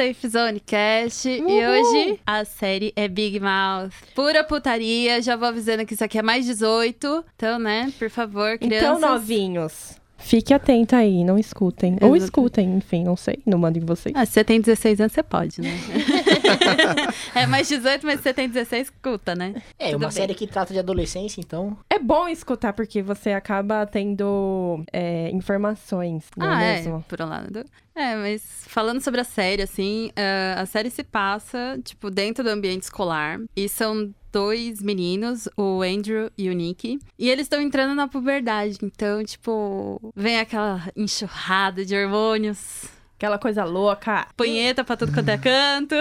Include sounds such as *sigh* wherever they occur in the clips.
Safe Zone Cast. E hoje a série é Big Mouth. Pura putaria. Já vou avisando que isso aqui é mais 18. Então, né, por favor, crianças. Então, novinhos, fique atento aí, não escutem. Ou Exato. escutem, enfim, não sei, não mandem vocês. Ah, se você tem 16 anos, você pode, né? *laughs* é mais 18, mas se você tem 16, escuta, né? É, Tudo uma bem. série que trata de adolescência, então. É bom escutar, porque você acaba tendo é, informações, não ah, é é, mesmo? por um lado. É, mas falando sobre a série, assim, ah, a série se passa, tipo, dentro do ambiente escolar. E são dois meninos, o Andrew e o Nick. E eles estão entrando na puberdade. Então, tipo, vem aquela enxurrada de hormônios. Aquela coisa louca. Punheta pra tudo quanto é canto.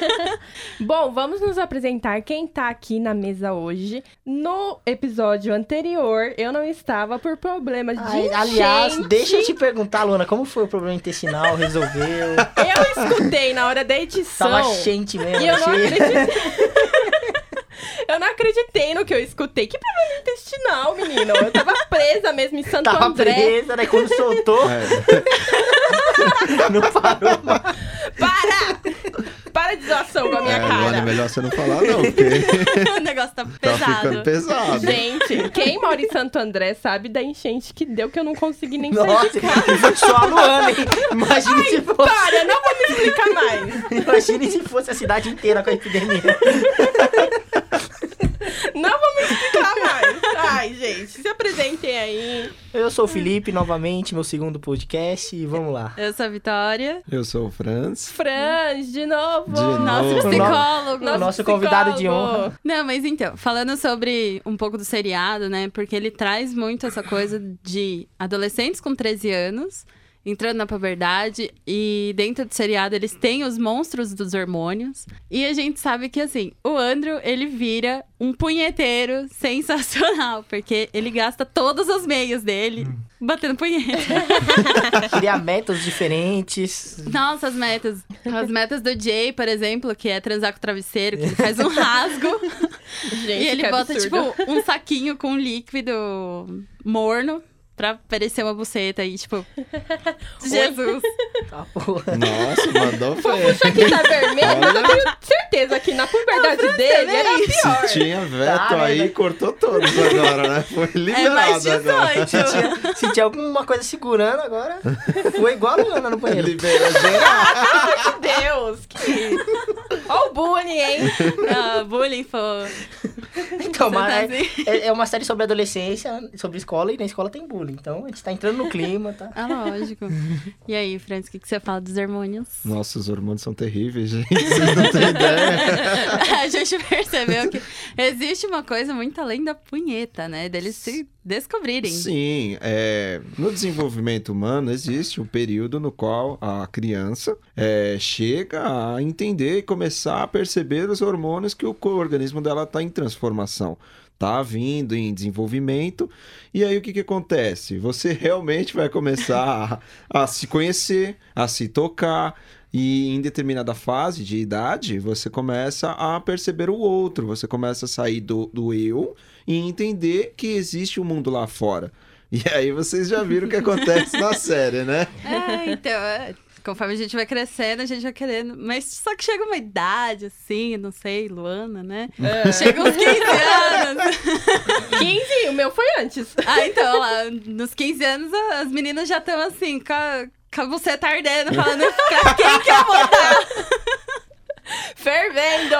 *laughs* Bom, vamos nos apresentar quem tá aqui na mesa hoje. No episódio anterior, eu não estava por problemas de Ai, aliás, enchente. deixa eu te perguntar, Luana, como foi o problema intestinal? Resolveu? Eu escutei na hora da edição. Tava quente mesmo. E eu não cheio. acreditei. *laughs* *laughs* eu não acreditei no que eu escutei. Que problema intestinal, menino? Eu tava presa mesmo em Santo Tava André. presa, né? Quando soltou, *laughs* não parou mais. É, melhor você não falar, não, *laughs* porque o negócio tá *laughs* tá pesado. ficando pesado. Gente, quem mora em Santo André sabe da enchente que deu que eu não consegui nem sair Nossa, de casa. *laughs* foi só a Luana, hein? Imagine se fosse. Para, não vou me explicar mais. Imagine se fosse a cidade inteira com a epidemia. Não vou me explicar. Ai, gente, se apresentem aí. Eu sou o Felipe, novamente, meu segundo podcast, e vamos lá. Eu sou a Vitória. Eu sou o Franz. Franz, de novo. De novo. Nosso Oh. psicólogo. Nosso Nosso convidado de psicólogo. honra. Não, mas então, falando sobre um pouco do seriado, né? Porque ele traz muito essa coisa de adolescentes com 13 anos entrando na puberdade e dentro do seriado eles têm os monstros dos hormônios. E a gente sabe que assim, o Andrew, ele vira um punheteiro sensacional, *laughs* porque ele gasta todos os meios dele batendo punheta. *laughs* Criar *laughs* métodos diferentes. Nossa, as metas. As metas do Jay, por exemplo, que é transar com o travesseiro, que ele faz um rasgo. Gente, E ele bota, absurdo. tipo, um saquinho com líquido morno pra parecer uma buceta aí, tipo. *laughs* Jesus. *laughs* Tá, porra. Nossa, mandou Puxa fé. aqui tá vermelho, mas eu Olha. tenho certeza que na puberdade dele era pior. Se tinha veto Tá, aí, né? cortou todos agora, né? Foi É mais liberado agora. 18. *laughs* Se tinha, se tinha alguma coisa segurando agora, foi igual a Luana no banheiro. Liberou geral. Meu Deus, que... Ó o bullying, hein? Ah, bullying foi. *laughs* Então, tá mas assim? é, é uma série sobre adolescência, sobre escola, e na escola tem bullying. Então, a gente tá entrando no clima, tá? Ah, lógico. E aí, Francis, o que, que você fala dos hormônios? Nossa, os hormônios são terríveis, gente. *laughs* Vocês não têm ideia. *laughs* a gente percebeu que existe uma coisa muito além da punheta, né? Deles se descobrirem. Sim, é, no desenvolvimento humano existe um período no qual a criança é, chega a entender e começar a perceber os hormônios que o organismo dela está em transformação. Tá vindo em desenvolvimento, e aí o que, que acontece? Você *laughs* realmente vai começar a, a se conhecer, a se tocar, e em determinada fase de idade, você começa a perceber o outro, você começa a sair do, do eu e entender que existe um mundo lá fora. *laughs* E aí vocês já viram o que acontece na série, né? *laughs* É, então, é, conforme a gente vai crescendo, a gente vai querendo. Mas só que chega uma idade, assim, não sei, Luana, né? Chega uns 15 anos. *laughs* 15, o meu foi antes. Ah, então, lá, nos 15 anos, as meninas já estão assim, com a, a buceta ardendo, falando pra quem que eu vou dar? *laughs* Fervendo!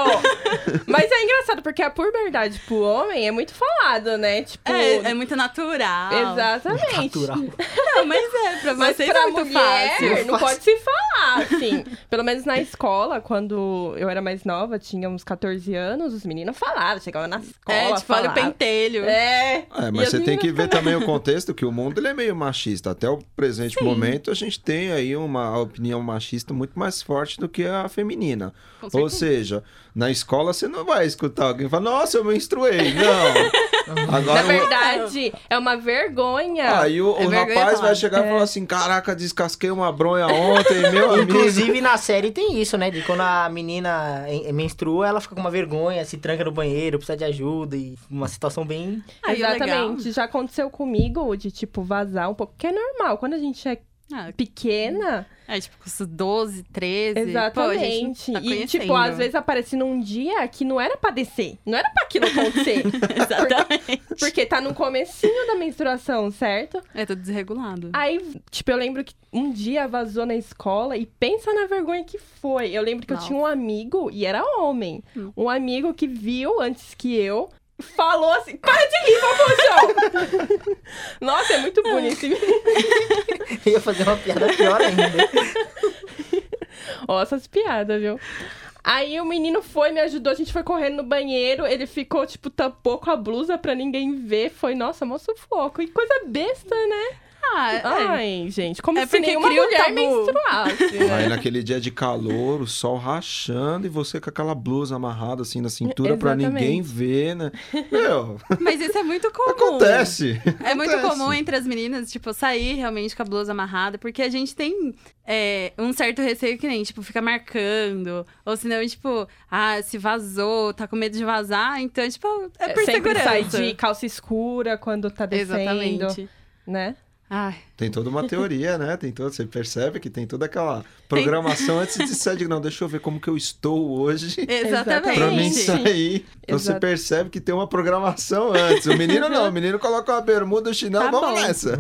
Mas é engraçado, porque a puberdade pro homem é muito falado, né? Tipo. É, é muito natural. Exatamente. Natural. *laughs* Não, mas é, pra Mas vocês pra é muito mulher, fácil. não pode se falar, assim. Pelo menos na escola, quando eu era mais nova, tinha uns 14 anos, os meninos falavam, chegavam na escola, É, tipo, olha o pentelho. É. É, mas as você tem que ver também o contexto que o mundo ele é meio machista. Até o presente momento a gente tem aí uma opinião machista muito mais forte do que a feminina. Com Ou seja, na escola você não vai escutar alguém falar, nossa, eu menstruei. Não. *laughs* Na Agora o- verdade, é uma vergonha. Aí o, o É vergonha rapaz falar. vai chegar e falar assim: caraca, descasquei uma bronha ontem, meu amigo. Inclusive, na série tem isso, né? De quando a menina menstrua, ela fica com uma vergonha, se tranca no banheiro, precisa de ajuda e uma situação bem... Aí, legal. Exatamente. Já aconteceu comigo de, tipo, vazar um pouco, que é normal. Quando a gente é Ah, pequena. é, tipo, com esses 12, 13. Pô, a Exatamente. gente tá e, tipo, às vezes aparece num dia que não era pra descer. Não era pra aquilo acontecer. *laughs* Exatamente. porque tá no comecinho da menstruação, certo? É tudo desregulado. Aí, tipo, eu lembro que um dia vazou na escola e pensa na vergonha que foi. Eu lembro que Nossa. eu tinha um amigo, e era homem, Hum. um amigo que viu antes que eu. Falou assim, para de rir, Fofuxão! Nossa, é muito bonito *laughs* Eu ia fazer uma piada pior ainda. Ó, essas piadas, viu? Aí o menino foi, me ajudou, a gente foi correndo no banheiro, ele ficou, tipo, tampou com a blusa pra ninguém ver. Foi, nossa, mó sufoco. E coisa besta, né? Ah, é. Ai, gente, como É se porque nenhuma cria um mulher menstruasse, Aí né? naquele dia de calor, o sol rachando e você com aquela blusa amarrada assim na cintura pra Exatamente. ninguém ver, né? Meu, Mas isso é muito comum. acontece. É muito Acontece. comum entre as meninas, tipo, sair realmente com a blusa amarrada, porque a gente tem é, um certo receio que nem, tipo, fica marcando. Ou senão, tipo, ah, se vazou, tá com medo de vazar, então, tipo, é por Sempre sai segurança. de calça escura quando tá descendo, Exatamente. né? Ai, Tem toda uma teoria, né? Tem todo, você percebe que tem toda aquela programação antes de sair. Não, deixa eu ver como que eu estou hoje *laughs* exatamente. pra mim sair. Então você Exato. percebe que tem uma programação antes. O menino não, o menino coloca uma bermuda, o chinelo, Tá vamos bom. nessa.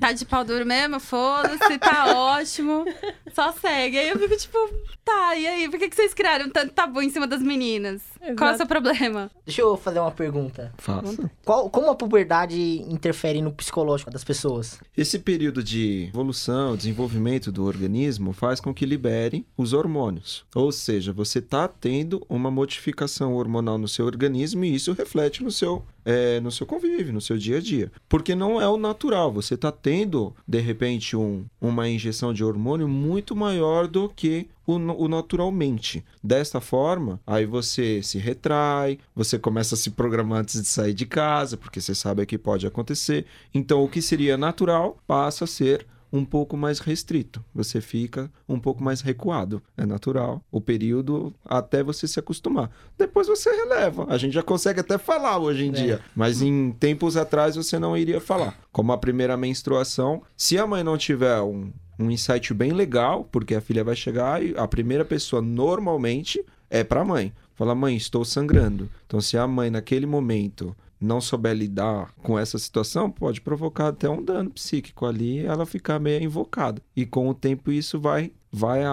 Tá de pau duro mesmo? Foda-se, tá *laughs* ótimo. Só segue. Aí eu fico tipo, tá, e aí? Por que, que vocês criaram tanto tabu em cima das meninas? Qual é o Exato. seu problema? Deixa eu fazer uma pergunta. Faça. Qual, como a puberdade interfere no psicológico das pessoas? Esse período de evolução, desenvolvimento do organismo faz com que libere os hormônios. Ou seja, você está tendo uma modificação hormonal no seu organismo e isso reflete no seu, é, no seu convívio, no seu dia a dia. Porque não é o natural. Você está tendo, de repente, um, uma injeção de hormônio muito maior do que o, o naturalmente. Desta forma, aí você se retrai, você começa a se programar antes de sair de casa, porque você sabe que pode acontecer. Então, o que seria natural passa a ser um pouco mais restrito. Você fica um pouco mais recuado. É natural. O período até você se acostumar. Depois você releva. A gente já consegue até falar hoje em É. dia. Mas em tempos atrás você não iria falar. Como a primeira menstruação, se a mãe não tiver um, um insight bem legal, porque a filha vai chegar e a primeira pessoa normalmente é para a mãe. Fala, mãe, estou sangrando. Então, se a mãe naquele momento não souber lidar com essa situação, pode provocar até um dano psíquico ali e ela ficar meio invocada. E com o tempo isso vai, vai a-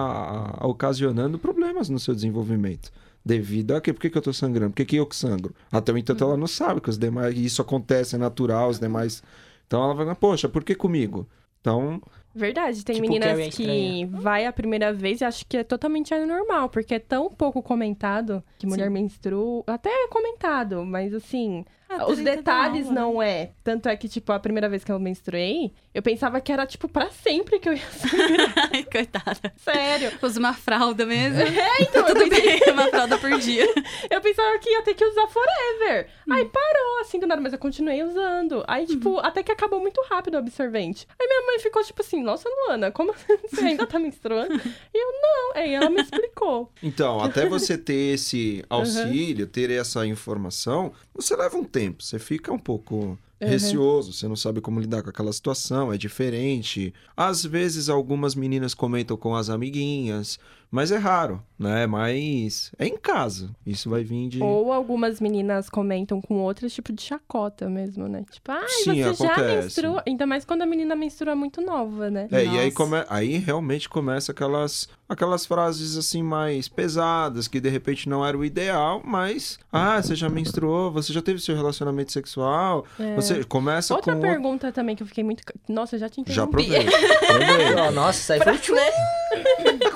a- ocasionando problemas no seu desenvolvimento. Devido a quê? Por que, que eu tô sangrando? Por que, que eu que sangro? Até o entanto, ela não sabe que os demais. Isso acontece, é natural, os demais. Então ela vai, poxa, por que comigo? Então, Verdade, tem Tipo, meninas é que estranha. vai a primeira vez e acho que é totalmente anormal, porque é tão pouco comentado que mulher Sim. menstrua. Até é comentado, mas assim, os trinta da detalhes não é. Tanto é que, tipo, a primeira vez que eu menstruei, eu pensava que era, tipo, pra sempre que eu ia sangrar. *laughs* Ai, coitada. Sério. Usa uma fralda mesmo. *laughs* É, então, *laughs* eu Tudo pensei, bem, uma fralda por dia. eu pensava que ia ter que usar forever. Hum. Aí parou, assim, do nada, mas eu continuei usando. Aí, tipo, Uhum. até que acabou muito rápido o absorvente. Aí minha mãe ficou, tipo assim, nossa, Luana, como você ainda tá menstruando? E eu, não. Aí ela me explicou. Então, até você ter esse auxílio, ter essa informação, você leva um tempo. Você fica um pouco receoso, você não sabe como lidar com aquela situação, é diferente. Às vezes, algumas meninas comentam com as amiguinhas, mas é raro, né? Mas é em casa. Isso vai vir de. Ou algumas meninas comentam com outros tipo de chacota mesmo, né? Tipo, ai, Sim, você já acontece. menstrua. Ainda mais quando a menina menstrua muito nova, né? É, e aí, Nossa. come... aí realmente começa aquelas, aquelas frases assim mais pesadas, que de repente não era o ideal, mas. Ah, você já menstruou, você já teve seu relacionamento sexual. Você começa É. Outra com. pergunta também que eu fiquei muito. Nossa, eu já te Já interrompi. provei. provei. *laughs* Nossa, isso aí foi tchum.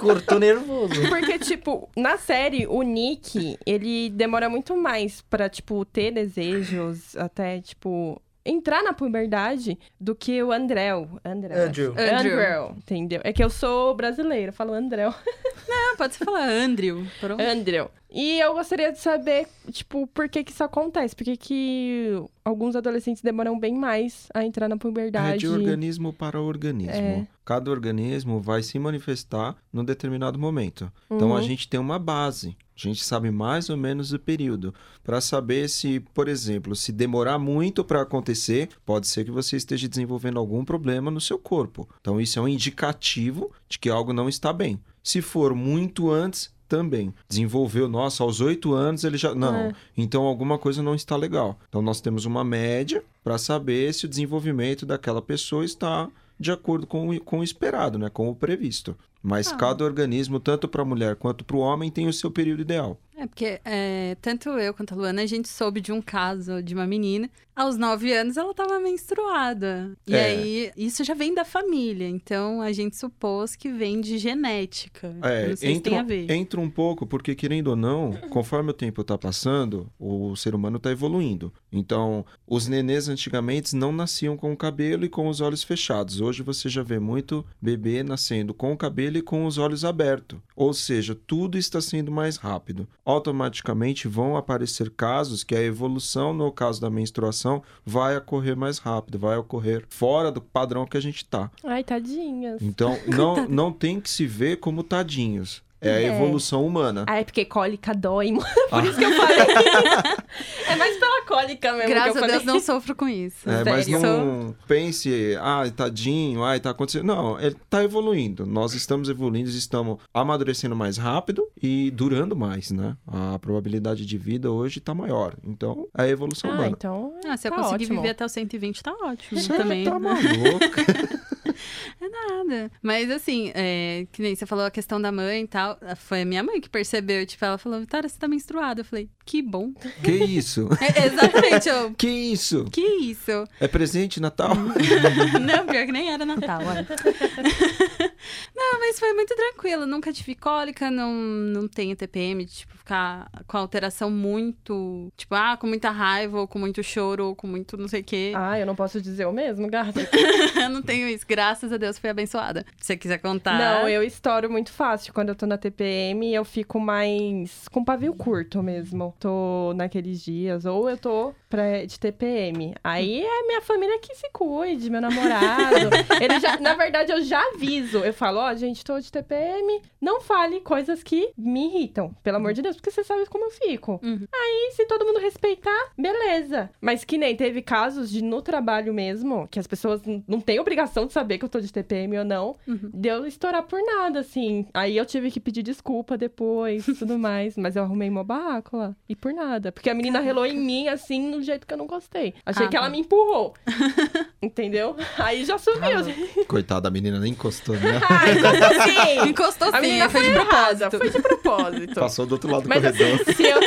Cortou nervoso. *laughs* Porque, tipo, na série, o Nick, ele demora muito mais pra, tipo, ter desejos, até, tipo, entrar na puberdade do que o Andréu. Andréu. Andrew. Andrew. Andrew. entendeu? É que eu sou brasileira, eu falo Andréu. *laughs* Ah, pode falar Andrew. Pronto. Andrew. E eu gostaria de saber, tipo, por que que isso acontece? Por que que alguns adolescentes demoram bem mais a entrar na É puberdade? de organismo para organismo. É. Cada organismo vai se manifestar num determinado momento. Então a Uhum. gente tem uma base. A gente sabe mais ou menos o período para saber se, por exemplo, se demorar muito para acontecer, pode ser que você esteja desenvolvendo algum problema no seu corpo. Então isso é um indicativo de que algo não está bem. Se for muito antes, também. Desenvolveu, nossa, aos oito anos ele já. Não. É. Então alguma coisa não está legal. Então nós temos uma média para saber se o desenvolvimento daquela pessoa está de acordo com o, com o esperado, né? com o previsto. Mas Ah. cada organismo, tanto para a mulher quanto para o homem, tem o seu período ideal. É porque é, tanto eu quanto a Luana, a gente soube de um caso de uma menina. Aos nove anos ela tava menstruada. E É. aí, isso já vem da família. Então a gente supôs que vem de genética. É, Não sei se entra, tem a ver. entra um pouco, porque querendo ou não, conforme o tempo está passando, o ser humano está evoluindo. Então, os nenês antigamente não nasciam com o cabelo e com os olhos fechados. Hoje você já vê muito bebê nascendo com o cabelo com os olhos abertos. Ou seja, tudo está sendo mais rápido. Automaticamente vão aparecer casos que a evolução, no caso da menstruação, vai ocorrer mais rápido, vai ocorrer fora do padrão que a gente está. Ai, tadinhas. Então, *laughs* não, não tem que se ver como tadinhos. É a É. evolução humana. Ai, porque cólica dói, mano. Ah. *laughs* Por isso que eu falei. *laughs* é mais pela cólica mesmo Graças que eu a Deus falei. não sofro com isso. *laughs* É, mas não pense, ai, tadinho, ai, tá acontecendo. Não, ele tá evoluindo. Nós estamos evoluindo, estamos amadurecendo mais rápido e durando mais, né? A probabilidade de vida hoje tá maior. Então, é a evolução Ah, humana. então. Ah, se eu tá conseguir ótimo. viver até os 120, tá ótimo Você também. tá *laughs* né? maluco. Nada. Mas assim, é, que nem você falou a questão da mãe e tal. Foi a minha mãe que percebeu. Tipo, ela falou, Vitória, você tá menstruada. Eu falei, que bom. que isso? *laughs* É, exatamente, eu. Que isso? Que isso? É presente Natal? *laughs* Não, pior que nem era Natal, olha. Não, mas foi muito tranquilo. Nunca tive cólica, não, não tenho TPM, de, tipo, ficar com alteração muito. Tipo, ah, com muita raiva, ou com muito choro, ou com muito não sei o quê. Ah, eu não posso dizer o mesmo, gata. *laughs* eu não tenho isso. Graças a Deus fui abençoada. Se você quiser contar. Não, eu estouro muito fácil. Quando eu tô na TPM, eu fico mais com pavio curto mesmo. Tô naqueles dias. Ou eu tô pra, de TPM. Aí é minha família que se cuide, meu namorado. *laughs* Ele já, na verdade, eu já aviso. Eu falo, ó, gente, tô de TPM. Não fale coisas que me irritam. Pelo amor de Deus, porque você sabe como eu fico. Uhum. Aí, se todo mundo respeitar, beleza. Mas que nem teve casos de no trabalho mesmo, que as pessoas não têm obrigação de saber que eu tô de TPM ou não, Uhum. deu estourar por nada, assim. Aí eu tive que pedir desculpa depois e tudo *laughs* mais. Mas eu arrumei uma barraco lá. E por nada. Porque a menina relou em mim, assim, do jeito que eu não gostei. Achei Ah, que ela tá. me empurrou. *laughs* Entendeu? Aí já sumiu. Coitada, a menina nem encostou, né? *laughs* Ai, encostou sim. *laughs* Encostou A sim, menina foi foi de errada. propósito. Foi de propósito. Passou do outro lado do Mas corredor. assim, se eu,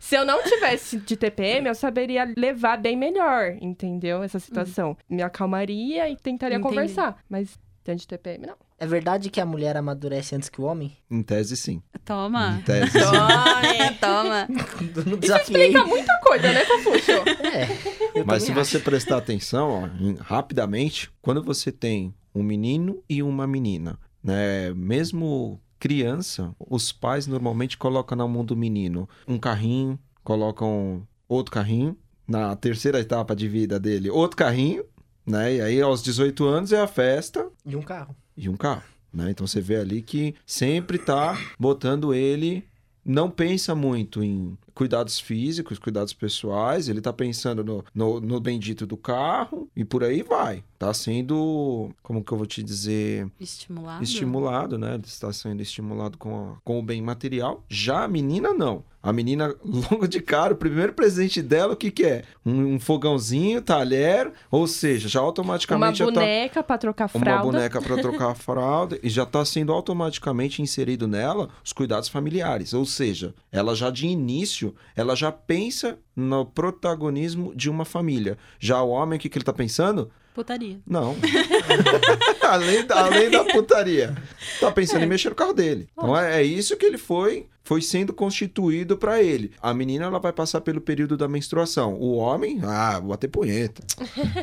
se eu não tivesse de TPM, eu saberia levar bem melhor, entendeu? Essa situação. Me acalmaria e tentaria Entendi. conversar. Mas dentro de TPM, não. É verdade que a mulher amadurece antes que o homem? Em tese, sim. Toma. Em tese, sim. Toma. *laughs* Não Isso explica muita coisa, né, Fofuxo? É, Mas se também você prestar atenção, ó, rapidamente, quando você tem um menino e uma menina, né? Mesmo criança, os pais normalmente colocam na mão do menino um carrinho, colocam outro carrinho, na terceira etapa de vida dele, outro carrinho, né? E aí aos 18 anos é a festa acho. E um carro. E um carro, né? Então você vê ali que sempre tá botando ele, não pensa muito em cuidados físicos, cuidados pessoais, ele tá pensando no, no, no bendito do carro e por aí vai. Tá sendo, como que eu vou te dizer, Estimulado. estimulado, né? Ele está sendo estimulado com, a- com o bem material. Já a menina, não. A menina, *laughs* logo de cara, o primeiro presente dela, o que que é? Um, um fogãozinho, talher, ou seja, já Uma automaticamente já tá boneca pra trocar uma fralda. boneca para *laughs* trocar a fralda e já está sendo automaticamente inserido nela os cuidados familiares. Ou seja, ela já de início, ela já pensa no protagonismo de uma família. Já o homem, o que, que ele está pensando? Putaria. Não. *laughs* além, da, além da putaria. Tá pensando em mexer no carro dele. Então é, é isso que ele foi foi sendo constituído pra ele. A menina ela vai passar pelo período da menstruação. O homem, ah, vou bater punheta.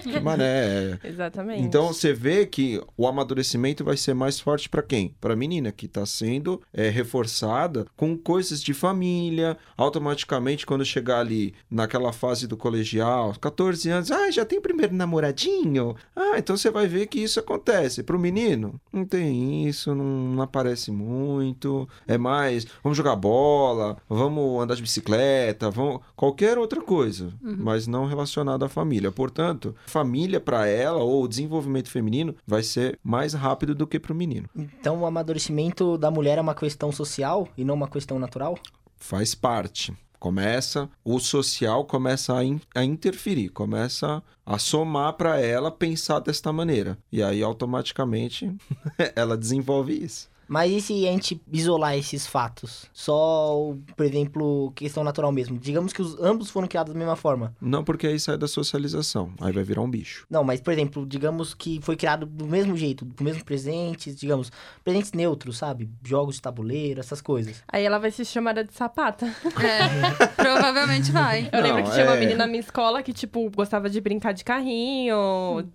que mané. *laughs* Exatamente. Então você vê que o amadurecimento vai ser mais forte pra quem? Pra menina que tá sendo é, reforçada com coisas de família. Automaticamente, quando chegar ali naquela fase do colegial, 14 anos, ah, já tem o primeiro namoradinho. Ah, então você vai ver que isso acontece. Pro menino, não tem isso, não, não aparece muito. É mais, vamos jogar bola, vamos andar de bicicleta, vamos qualquer outra coisa, mas não relacionada à família. Portanto, família pra ela ou o desenvolvimento feminino vai ser mais rápido do que pro menino. Então o amadurecimento da mulher é uma questão social e não uma questão natural? Faz parte. Começa, o social começa a, in- a interferir, começa a somar para ela pensar desta maneira. E aí, automaticamente, *laughs* ela desenvolve isso. Mas e se a gente isolar esses fatos? Só, por exemplo, questão natural mesmo. Digamos que os, ambos foram criados da mesma forma. Não porque aí sai da socialização, aí vai virar um bicho. Não, mas, por exemplo, digamos que foi criado do mesmo jeito, do mesmo presentes, digamos, presentes neutros, sabe? Jogos de tabuleiro, essas coisas. Aí ela vai ser chamada de sapata. É, provavelmente vai. Eu Não, lembro que tinha uma é- menina na minha escola que, tipo, gostava de brincar de carrinho,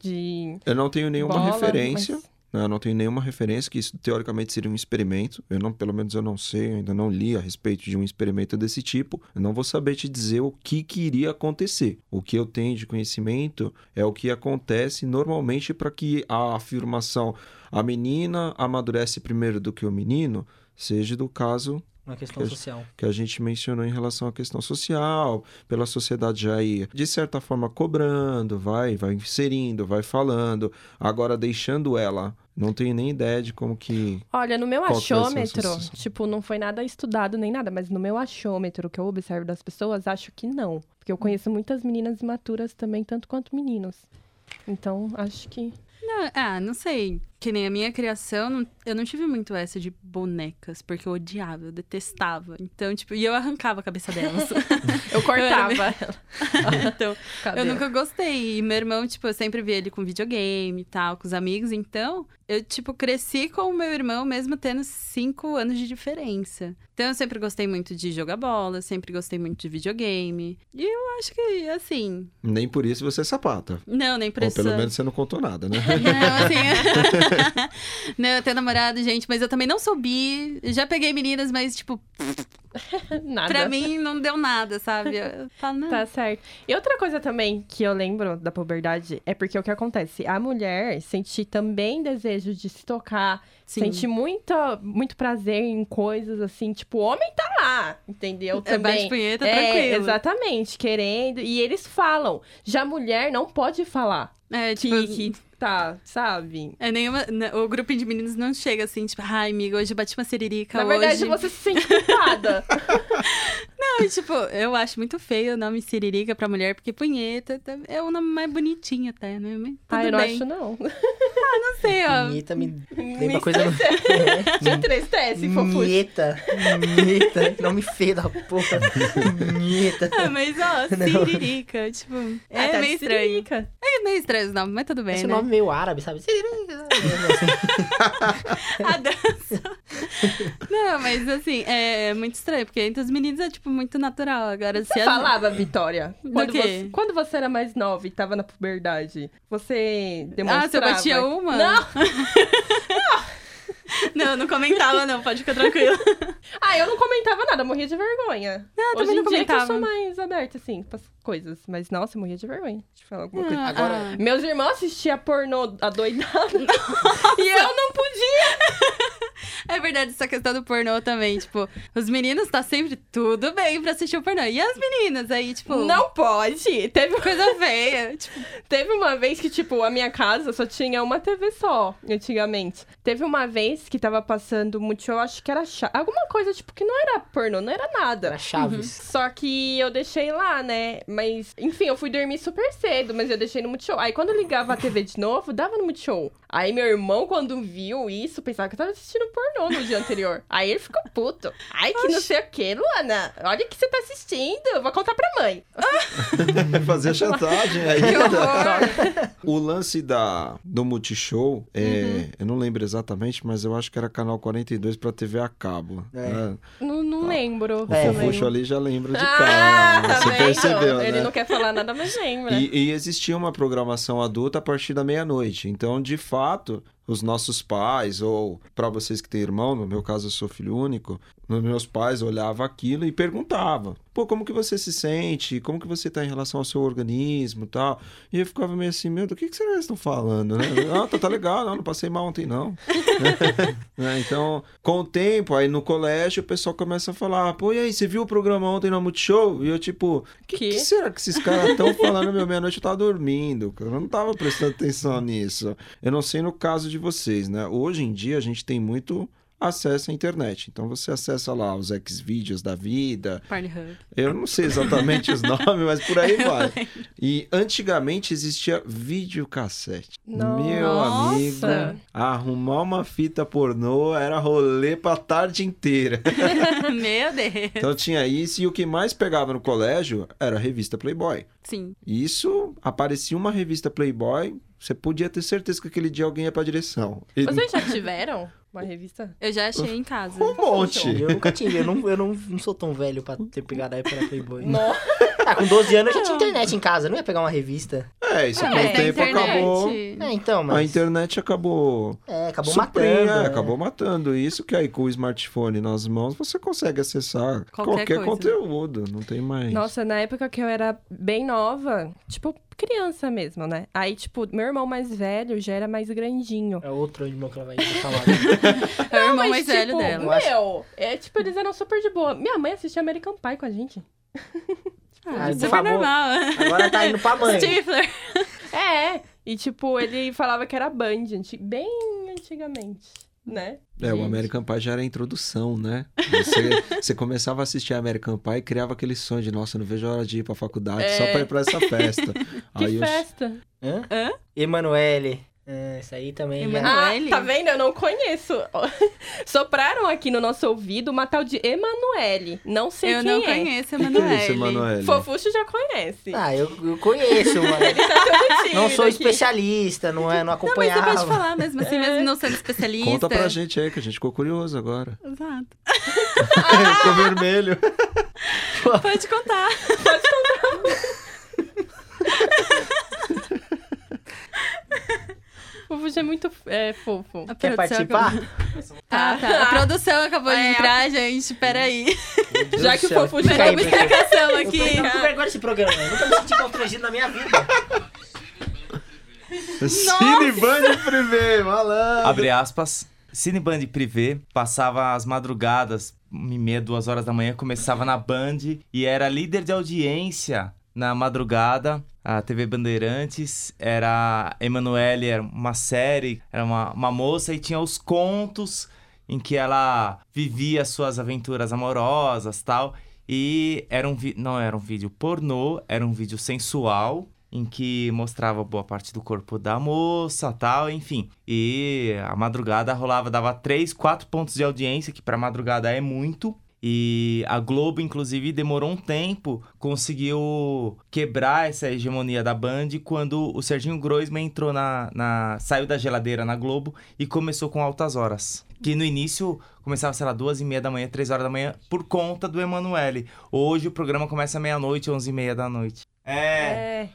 de. Eu não tenho nenhuma bola, referência. mas- Eu não tenho nenhuma referência que isso teoricamente seria um experimento. Eu não, pelo menos eu não sei, eu ainda não li a respeito de um experimento desse tipo. Eu não vou saber te dizer o que, que iria acontecer. O que eu tenho de conhecimento é o que acontece normalmente para que a afirmação a menina amadurece primeiro do que o menino seja do caso Uma questão Eu- social. que a gente mencionou em relação à questão social, pela sociedade já ir, de certa forma, cobrando, vai, vai inserindo, vai falando, agora deixando ela. Não tenho nem ideia de como que. Olha, no meu a achômetro, tipo, não foi nada estudado nem nada, mas no meu achômetro que eu observo das pessoas, acho que não. Porque eu conheço muitas meninas imaturas também, tanto quanto meninos. Então, acho que. Não, ah, não sei. Que nem a minha criação, eu não tive muito essa de bonecas, porque eu odiava, eu detestava. Então, tipo, e eu arrancava a cabeça delas. *laughs* Eu cortava *laughs* então, eu nunca gostei. E meu irmão, tipo, eu sempre vi ele com videogame e tal, com os amigos. Então, eu, tipo, cresci com o meu irmão, mesmo tendo cinco anos de diferença. Então, eu sempre gostei muito de jogar bola, sempre gostei muito de videogame. E eu acho que, assim. Nem por isso você é sapata. Não, nem Ou pressão. pelo menos você não contou nada, né? Não, assim. *laughs* *laughs* não, eu tenho namorado, gente, mas eu também não sou bi. Já peguei meninas, mas, tipo, *laughs* Nada. pra mim não deu nada, sabe? Eu falo, não. Tá certo. E outra coisa também que eu lembro da puberdade é porque o que acontece? A mulher sente também desejo de se tocar, Sim. sente muita, muito prazer em coisas assim, tipo, o homem tá lá, entendeu? É, bate Também. punheta, É, tranquilo. exatamente, querendo. E eles falam. Já a mulher não pode falar É, que, tipo, que tá, sabe? É nenhuma. n- O grupo de meninos não chega assim, tipo, ai, amiga, hoje eu bati uma siririca. Na verdade, hoje. você se sente culpada. *laughs* Não, tipo, eu acho muito feio o nome siririca pra mulher, porque punheta tá- é o nome mais bonitinho até, né? Mas Tudo ah, eu não bem. acho, não. Não sei, ó. Nieta me Me lembra coisa. Tinha três testes, fofuxo. Nieta. Nieta. Nome feio da porra. Nieta. Ah, mas ó, siririca, tipo, é Ah, tá de meio estranho. siririca. É meio estranho os nomes, mas tudo bem, Esse né? nome meio árabe, sabe? *laughs* A dança. Não, mas assim, é muito estranho, porque entre os meninos é, tipo, muito natural. Agora, se Você as- falava, Vitória? Do Quando quê? você, quando você era mais nova e tava na puberdade, você Ah, demonstrava... se eu batia uma? Não! *laughs* Não, *laughs* eu não comentava, não, pode ficar tranquilo. *laughs* Ah, eu não comentava nada, morria de vergonha. Ah, Hoje também não dia que eu comentava. sou mais aberta, assim, pras coisas. Mas, nossa, eu morria de vergonha de falar alguma coisa. Ah, Agora- ah. Meus irmãos assistiam pornô adoidado. *laughs* e eu não podia. *laughs* É verdade, essa questão do pornô também. Tipo, os meninos tá sempre tudo bem pra assistir o pornô. E as meninas aí, tipo. Não pode. Teve, Coisa feia. *laughs* Tipo, teve uma vez que, tipo, a minha casa só tinha uma TV só, antigamente. Teve uma vez que tava passando muito, eu acho que era chá. Alguma coisa, tipo, que não era pornô, não era nada. Era Chaves. Só que eu deixei lá, né? Mas, enfim, eu fui dormir super cedo, mas eu deixei no Multishow. Aí quando eu ligava a TV de novo, dava no Multishow. Aí meu irmão, quando viu isso, pensava que eu tava assistindo pornô no dia anterior. Aí ele ficou puto. Ai, que não sei o que, Luana. Olha o que você tá assistindo. Eu vou contar pra mãe. *laughs* Fazer *laughs* chantagem horror. O lance da, do Multishow, é, eu não lembro exatamente, mas eu acho que era canal 42 pra TV a cabo. É. né? Não, não não lembro. O É, Fofuxo ali já lembra de Ah, cara. tá Você vendo? percebeu, Ele né? não quer falar nada, mas lembra. E, e existia uma programação adulta a partir da meia-noite. Então, de fato, os nossos pais, ou para vocês que têm irmão, no meu caso eu sou filho único, meus pais olhavam aquilo e perguntavam: pô, como que você se sente? Como que você tá em relação ao seu organismo e tal? E eu ficava meio assim: meu, do que, que eles estão falando, né? *laughs* Ah, tá, tá legal, não, não passei mal ontem, não. *laughs* Né? Então, com o tempo, aí no colégio, o pessoal começa a falar: pô, e aí, você viu o programa ontem no Multishow? E eu, tipo, que, Que? que será que esses caras estão falando? Meu, meia-noite eu tava dormindo. Eu não tava prestando atenção nisso. Eu não sei no caso de vocês, né? Hoje em dia a gente tem muito acesso à internet. Então você acessa lá os Xvideos da vida. Pornhub. Eu não sei exatamente os *laughs* nomes, mas por aí vai. E antigamente existia videocassete. Nossa. Meu amigo, arrumar uma fita pornô era rolê pra tarde inteira. *laughs* Meu Deus. Então tinha isso e o que mais pegava no colégio era a revista Playboy. Sim. Isso aparecia uma revista Playboy, você podia ter certeza que aquele dia alguém ia pra direção. Vocês já tiveram uma revista? Eu já achei em casa. *laughs* Um monte. Eu nunca tive, eu não, eu não, não sou tão velho pra ter pegado a época da Playboy. Nossa. Ah, com 12 anos eu já tinha internet em casa, não ia pegar uma revista. É, isso Ah, com o a tempo internet- acabou. É, então, mas. A internet acabou. É, acabou suprindo, matando. é, né? acabou matando. Isso que aí com o smartphone nas mãos você consegue acessar Qualquer qualquer, conteúdo. Não tem mais. Nossa, na época que eu era bem nova, tipo, criança mesmo, né? Aí, tipo, meu irmão mais velho já era mais grandinho. É outro irmão que ela vai *laughs* falar. É o irmão Mas, mais tipo, velho dela. Meu, é tipo, eles eram super de boa. Minha mãe assistia American Pie com a gente. *laughs* Ah, Ah, super famo- normal. Agora tá indo pra *laughs* mãe. Stifler. É, e tipo, ele falava que era Band, bem antigamente, né? É, o Gente. American Pie já era a introdução, né? Você, *laughs* você começava a assistir American Pie e criava aquele sonho de, nossa, não vejo a hora de ir pra faculdade só É. pra ir pra essa festa. *laughs* Que aí os- festa. Hã? Hã? Emanuele. É, isso aí também. já- Emanuele? Ah, tá vendo? Eu não conheço. *laughs* Sopraram aqui no nosso ouvido uma tal de Emanuele. Não sei Eu quem não é. conheço a Que que é Emanuele. Emanuele? Fofuxo já conhece. Ah, eu, eu conheço, mano. *laughs* Não sou aqui. especialista, não é? Não Não, mas acompanhava. você pode falar mesmo assim, mesmo não sendo especialista. Conta pra gente aí, que a gente ficou curioso agora. Exato. *laughs* ficou vermelho. Pode contar. Fofuxo é muito é, fofo. A Quer produção participar? acabou- *laughs* Ah, tá. A produção acabou de É, entrar, gente. Peraí. Já que o Fica é aí, uma. Explicação Eu tô aqui. com vergonha desse programa. Eu nunca me senti constrangido na minha vida. Cineband Privé, malandro. Abre aspas. Cineband Privé passava as madrugadas, e meia, duas horas da manhã, começava na Band e era líder de audiência na madrugada. A TV Bandeirantes era Emanuele, era uma série, era uma, uma moça e tinha os contos em que ela vivia suas aventuras amorosas tal. E era um vi- não era um vídeo pornô, era um vídeo sensual em que mostrava boa parte do corpo da moça, tal, enfim. E a madrugada rolava, dava 3, 4 pontos de audiência, que pra madrugada é muito. E a Globo, inclusive, demorou um tempo, conseguiu quebrar essa hegemonia da Band quando o Serginho Groisman entrou na, na. saiu da geladeira na Globo e começou com altas horas. Que no início começava, sei lá, duas e meia da manhã, três horas da manhã, por conta do Emanuele. Hoje o programa começa meia-noite, onze e meia da noite. É. É.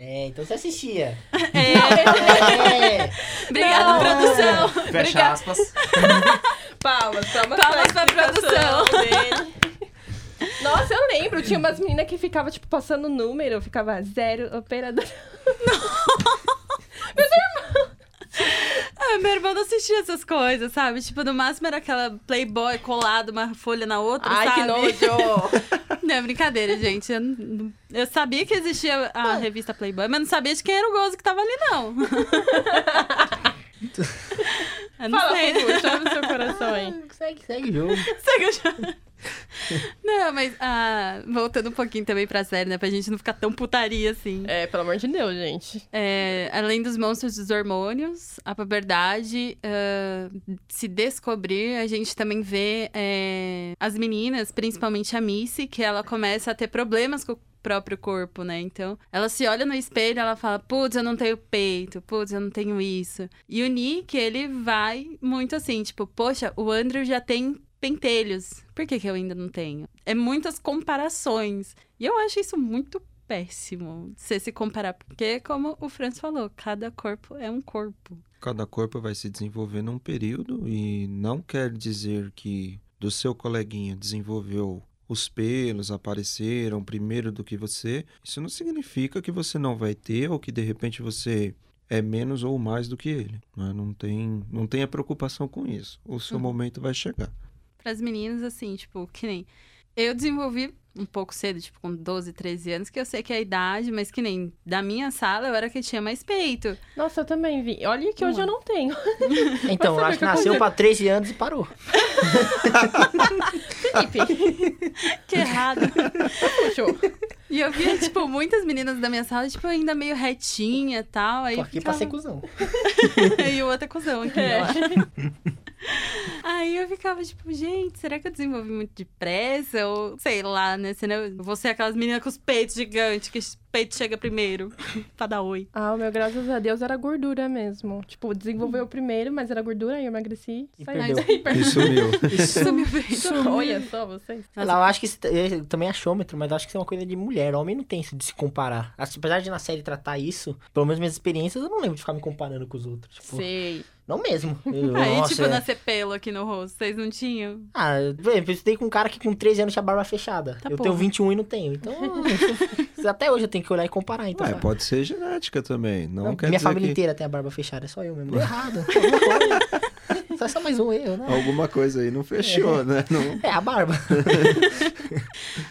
É, então você assistia. É. *laughs* É. Obrigada, Não. produção. Fecha Obrigada. aspas. *laughs* Palmas, palmas, Palmas pra pra explicação dele. *laughs* Nossa, eu lembro, tinha umas meninas que ficavam, tipo, passando número, ficava zero, operador. *laughs* *laughs* Ah, meu irmão não assistia essas coisas, sabe? Tipo, no máximo era aquela Playboy colada uma folha na outra, Ai, sabe? que nojo! Não, é brincadeira, gente. Eu, eu sabia que existia a revista Playboy, mas não sabia de quem era o gozo que tava ali, não. *laughs* eu não Fala, sei. Fufu, chama o seu *laughs* coração aí. Segue, segue o jogo. Segue o jogo. *laughs* Não, mas ah, voltando um pouquinho também pra série, né? Pra gente não ficar tão putaria assim. É, pelo amor de Deus, gente. É, além dos monstros dos hormônios, a puberdade ah, se descobrir, a gente também vê é, as meninas, principalmente a Missy, que ela começa a ter problemas com o próprio corpo, né? Então, ela se olha no espelho ela fala, putz, eu não tenho peito, putz, eu não tenho isso. E o Nick, ele vai muito assim, tipo, poxa, o Andrew já tem pentelhos. Por que, que eu ainda não tenho? É muitas comparações. E eu acho isso muito péssimo. Você se comparar. Porque, como o Franz falou, cada corpo é um corpo. Cada corpo vai se desenvolver num período e não quer dizer que do seu coleguinha desenvolveu os pelos apareceram primeiro do que você, isso não significa que você não vai ter ou que de repente você é menos ou mais do que ele. Né? Não, tem, não tenha preocupação com isso. O seu Uhum. momento vai chegar. As meninas, assim, tipo, que nem. Eu desenvolvi um pouco cedo, tipo, com 12, 13 anos, que eu sei que é a idade, mas que nem da minha sala eu era que tinha mais peito. Nossa, eu também vi. Olha que hoje eu não tenho. *laughs* Então, eu acho que nasceu pra 13 anos e parou. *laughs* Felipe, *laughs* Que errado. puxou. E eu via, tipo, muitas meninas da minha sala, tipo, ainda meio retinha e tal. Aí Tô aqui pra ficava... ser cuzão. *laughs* e o outro é cuzão aqui, É. ó. Aí eu ficava tipo, gente, será que eu desenvolvi muito depressa? Ou sei lá, né? Senão eu vou ser aquelas meninas com os peitos gigantes, que o peito chega primeiro pra dar oi. Ah, o meu, graças a Deus, era gordura mesmo. Tipo, desenvolveu primeiro, mas era gordura, aí eu emagreci. E perdeu. E sumiu. *laughs* Sumiu o peito. Olha só vocês. Ela, eu acho que é também achômetro, mas eu acho que isso é uma coisa de mulher. Homem não tem isso de se comparar. Apesar de na série tratar isso, pelo menos minhas experiências, eu não lembro de ficar me comparando com os outros. Tipo, Sei. não mesmo. Eu, *laughs* Aí, nossa, tipo, é- nascer pelo aqui no rosto, vocês não tinham? Ah, eu eu estudei com um cara que com 13 anos tinha barba fechada. Tá eu porra. tenho 21 e não tenho. Então, *laughs* *laughs* até hoje eu tenho que olhar e comparar. Então, Ué, pode ser genética também. Não, Não, quer minha dizer família que inteira tem a barba fechada, é só eu mesmo. Errado. Alguma coisa. Só, só mais um erro, né? alguma coisa aí não fechou, né? Não... É, a barba. *laughs*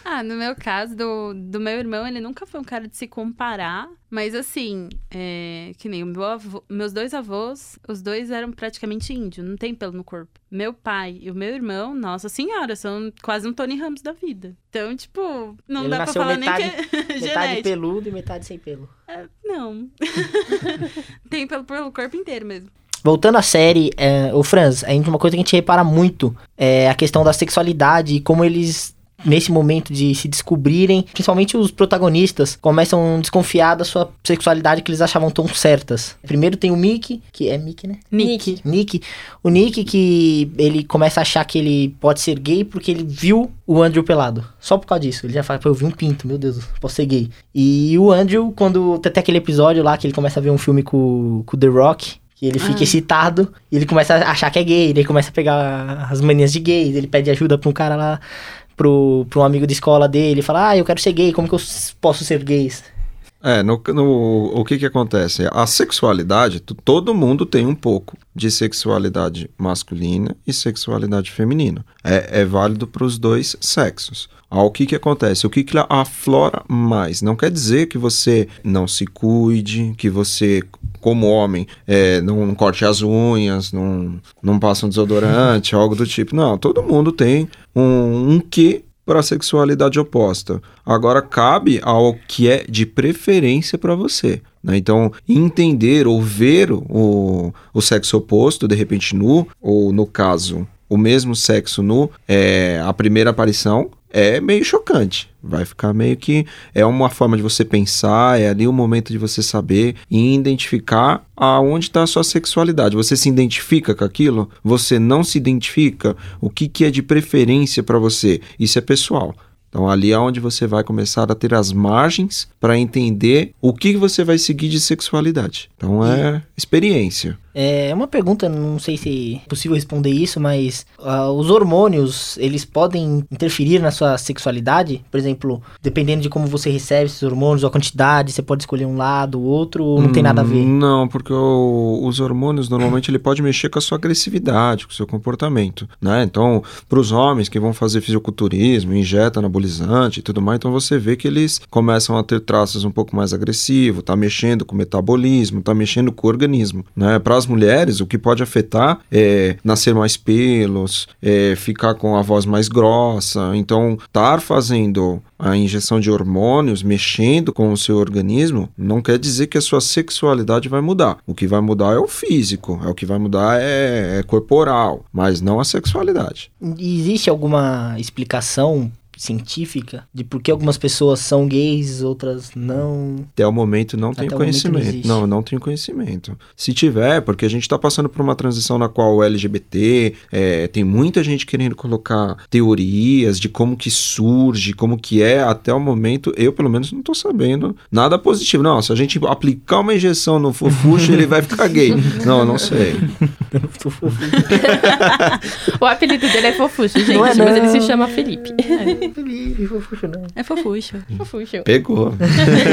Ah, no meu caso, do, do meu irmão, ele nunca foi um cara de se comparar. Mas assim, é, que nem o meu avô, meus dois avós, os dois eram praticamente índios, não tem pelo no corpo. Meu pai e o meu irmão, nossa senhora, são quase um Tony Ramos da vida. Então, tipo, não Ele dá pra falar metade- nem que é *laughs* Metade genético. peludo e metade sem pelo. É, não. *laughs* tem pelo pelo corpo inteiro mesmo. Voltando à série, é, o Franz, a gente, uma coisa que a gente repara muito é a questão da sexualidade e como eles, nesse momento de se descobrirem, principalmente os protagonistas, começam a desconfiar da sua sexualidade que eles achavam tão certas. Primeiro tem o Mickey, que é Mickey, né? Nick. Nick. O Nick que ele começa a achar que ele pode ser gay porque ele viu o Andrew pelado. Só por causa disso. Ele já fala, pô, eu vi um pinto, meu Deus, posso ser gay. E o Andrew, quando tem até aquele episódio lá que ele começa a ver um filme com, com o The Rock, que ele fica Ah. excitado e ele começa a achar que é gay, ele começa a pegar as manias de gay, ele pede ajuda pra um cara lá, pro, pro um amigo de escola dele, fala, ah, eu quero ser gay, como que eu posso ser gay? É, no, no- o que que acontece? A sexualidade, todo mundo tem um pouco de sexualidade masculina e sexualidade feminina. É, é válido para os dois sexos. Ah, o que que acontece? O que que aflora mais? Não quer dizer que você não se cuide, que você, como homem, é, não corte as unhas, não, não passa um desodorante, *laughs* algo do tipo. Não, todo mundo tem um, um quê para a sexualidade oposta. Agora cabe ao que é de preferência para você. né? Então, entender ou ver o, o sexo oposto, de repente nu, ou no caso, o mesmo sexo nu, é a primeira aparição é meio chocante. Vai ficar meio que. É uma forma de você pensar, é ali o momento de você saber e identificar aonde está a sua sexualidade. Você se identifica com aquilo? Você não se identifica? O que, que é de preferência para você? Isso é pessoal. Então, ali é onde você vai começar a ter as margens para entender o que você vai seguir de sexualidade. Então, é experiência. É uma pergunta, não sei se é possível responder isso, mas ah, os hormônios, eles podem interferir na sua sexualidade? Por exemplo, dependendo de como você recebe esses hormônios, a quantidade, você pode escolher um lado, outro, ou não tem nada a ver? Hum, Não, porque o- os hormônios normalmente ele pode mexer com a sua agressividade, com o seu comportamento, né? Então, para os homens que vão fazer fisiculturismo, injeta anabolizante e tudo mais, então você vê que eles começam a ter traços um pouco mais agressivos, tá mexendo com o metabolismo, tá mexendo com o organismo, né? Para as mulheres, o que pode afetar é nascer mais pelos, é ficar com a voz mais grossa, então estar fazendo a injeção de hormônios, mexendo com o seu organismo, não quer dizer que a sua sexualidade vai mudar. O que vai mudar é o físico, é o que vai mudar é, é corporal, mas não a sexualidade. Existe alguma explicação científica de por que algumas pessoas são gays, outras não. Até o momento não Até não conhecimento. existe. Não, não tenho conhecimento. Se tiver, porque a gente está passando por uma transição na qual o LGBT é, tem muita gente querendo colocar teorias de como que surge, como que é. Até o momento, eu pelo menos não tô sabendo nada positivo. Não, se a gente aplicar uma injeção no fofuxo, ele vai ficar gay. *laughs* Não, eu não sei. *laughs* O apelido dele é Fofuxo, gente, Não é, mas ele não. se chama Felipe. É fofuxo. *laughs* Fofuxo. Pegou.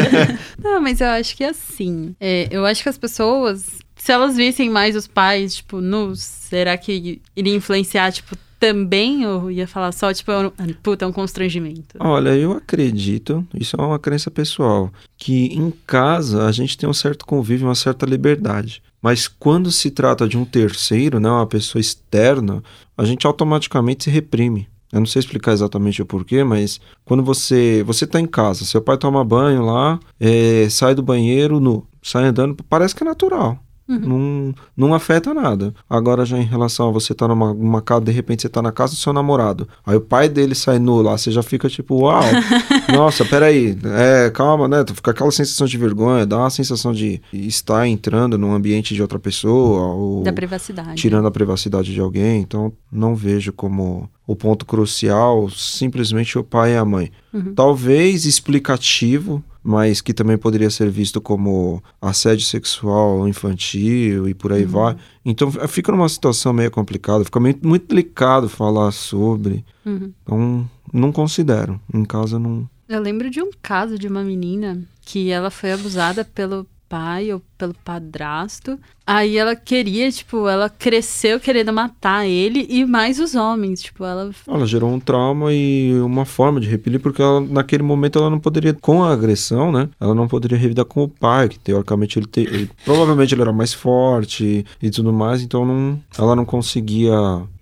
*laughs* Não, mas eu acho que é assim. É, eu acho que as pessoas, se elas vissem mais os pais, tipo, nus, será que iria influenciar, tipo, também? Ou ia falar só, tipo, é um- puta, é um constrangimento? Olha, eu acredito, isso é uma crença pessoal, que em casa a gente tem um certo convívio, uma certa liberdade. Mas quando se trata de um terceiro, né, uma pessoa externa, a gente automaticamente se reprime. Eu não sei explicar exatamente o porquê, mas quando você você está em casa, seu pai toma banho lá, é, sai do banheiro nu, sai andando, parece que é natural. Não, não afeta nada. Agora, já em relação a você estar numa, numa casa, de repente você tá na casa do seu namorado. Aí o pai dele sai nu lá, você já fica tipo, uau, *laughs* nossa, peraí. É, calma, né? Fica aquela sensação de vergonha, dá uma sensação de estar entrando num ambiente de outra pessoa, ou Da privacidade. tirando a privacidade de alguém. Então, não vejo como o ponto crucial simplesmente o pai e a mãe. Talvez explicativo, mas que também poderia ser visto como assédio sexual infantil e por aí vai. Então, fica numa situação meio complicada, fica meio, muito delicado falar sobre. Uhum. Então, não considero. Em casa, não. Eu lembro de um caso de uma menina que ela foi abusada pelo pai ou pelo padrasto. Aí ela queria, tipo, ela cresceu querendo matar ele e mais os homens. Tipo, ela. Ela gerou um trauma e uma forma de repelir, porque ela, naquele momento ela não poderia, com a agressão, né? Ela não poderia revidar com o pai, que teoricamente ele, te, ele- provavelmente ele era mais forte e tudo mais, então não, ela não conseguia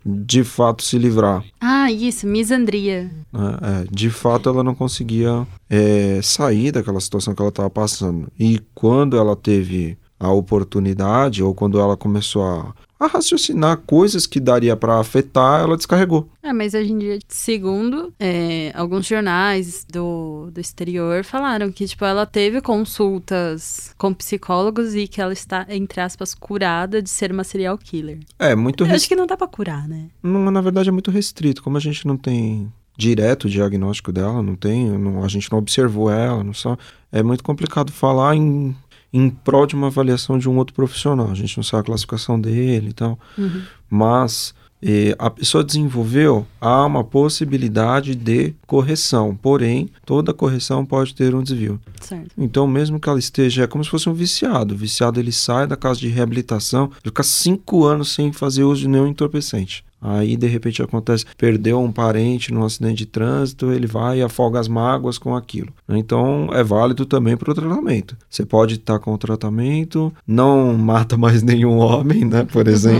de fato se livrar. Ah, isso, misandria. né? É, de fato ela não conseguia é, sair daquela situação que ela estava passando. E quando ela teve a oportunidade, ou quando ela começou a, a raciocinar coisas que daria para afetar, ela descarregou. É, mas hoje em dia, segundo é, alguns jornais do, do exterior, falaram que, tipo, ela teve consultas com psicólogos e que ela está, entre aspas, curada de ser uma serial killer. É, muito Eu acho que não dá pra curar, né? Não, na verdade é muito restrito. Como a gente não tem direto o diagnóstico dela, não tem, não- a gente não observou ela, não só. É muito complicado falar em, em prol de uma avaliação de um outro profissional. A gente não sabe a classificação dele e tal. Uhum. Mas eh, a pessoa desenvolveu, há uma possibilidade de correção. Porém, toda correção pode ter um desvio. Certo. Então, mesmo que ela esteja, é como se fosse um viciado. O viciado ele sai da casa de reabilitação, fica cinco anos sem fazer uso de nenhum entorpecente. Aí, de repente, acontece, perdeu um parente num acidente de trânsito, ele vai e afoga as mágoas com aquilo. Então, é válido também para o tratamento. Você pode estar com o tratamento, não *laughs* mata mais nenhum homem, né, por exemplo.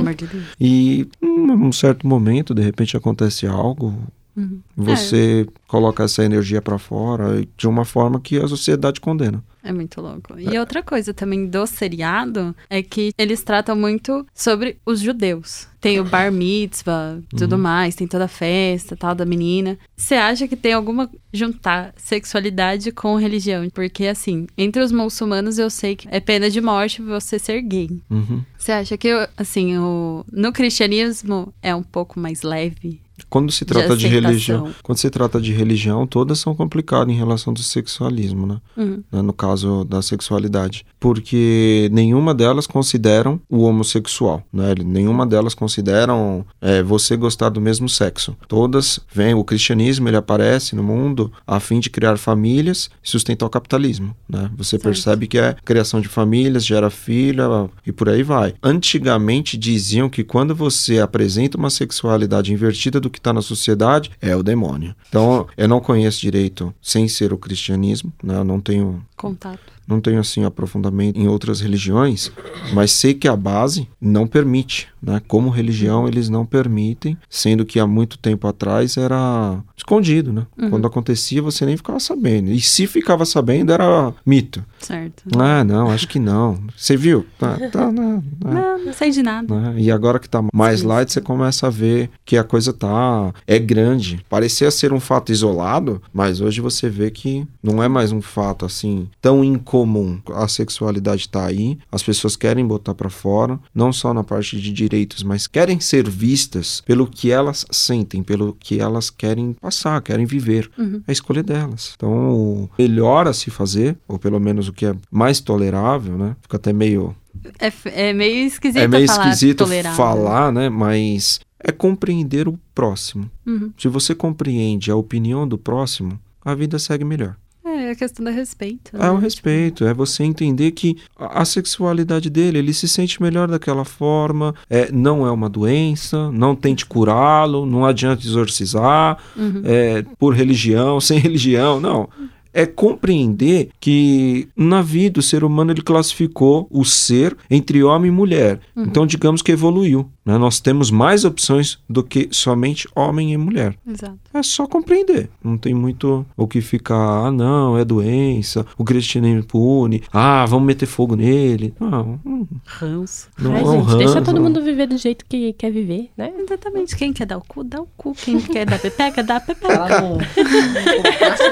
E em um certo momento, de repente, acontece algo, Uhum. você coloca essa energia para fora de uma forma que a sociedade condena. É muito louco. E outra coisa também do seriado é que eles tratam muito sobre os judeus. Tem o bar mitzvah, tudo mais, tem toda a festa, tal, da menina. Você acha que tem alguma juntar sexualidade com religião? Porque, assim, entre os muçulmanos eu sei que é pena de morte você ser gay. Uhum. Você acha que, assim, o... no cristianismo é um pouco mais leve? Quando se trata de, aceitação. religião, quando se trata de religião, todas são complicadas em relação ao sexualismo, né? Uhum. No caso da sexualidade, porque nenhuma delas consideram o homossexual, né? Nenhuma delas consideram é, você gostar do mesmo sexo. Todas vêm, o cristianismo ele aparece no mundo a fim de criar famílias e sustentar o capitalismo, né? Você Certo. percebe que é criação de famílias, gera filha e por aí vai. Antigamente diziam que quando você apresenta uma sexualidade invertida do que está na sociedade, é o demônio. Então, eu não conheço direito sem ser o cristianismo, né? Eu não tenho Contato. Não tenho assim aprofundamento em outras religiões, mas sei que a base não permite, né? Como religião eles não permitem, sendo que há muito tempo atrás era escondido, né? Quando acontecia você nem ficava sabendo. E se ficava sabendo era mito. Certo. Ah, não, acho que não. Você viu? Tá, tá, né, né, *laughs* Não, não sei de nada. né? E agora que tá mais Sim, light, você começa a ver que a coisa tá é grande. Parecia ser um fato isolado, mas hoje você vê que não é mais um fato assim tão incomum. A sexualidade tá aí, as pessoas querem botar pra fora, não só na parte de direitos, mas querem ser vistas pelo que elas sentem, pelo que elas querem passar, querem viver. Uhum. É a escolha delas. Então, o melhor a se fazer, ou pelo menos o que é mais tolerável, né? Fica até meio É, é meio esquisito é meio falar esquisito tolerável. falar, né? Mas é compreender o próximo. Uhum. Se você compreende a opinião do próximo, a vida segue melhor. É a questão do respeito. É o né? respeito, é você entender que a sexualidade dele, ele se sente melhor daquela forma, é, não é uma doença, não tente curá-lo, não adianta exorcizar, Uhum. é, por religião, *laughs* sem religião, não. É compreender que na vida o ser humano ele classificou o ser entre homem e mulher. Então, digamos que evoluiu. Né? Nós temos mais opções do que somente homem e mulher. Exato. É só compreender. Não tem muito o que ficar, ah, não, é doença, o cristianismo pune, ah, vamos meter fogo nele. Não, Ranço. não Ai, é um gente, deixa ranço. todo mundo viver do jeito que quer viver, né? Exatamente. Quem quer dar o cu, dá o cu. Quem quer dar pepeca, dá a pepeca. Ela não, não colocasse,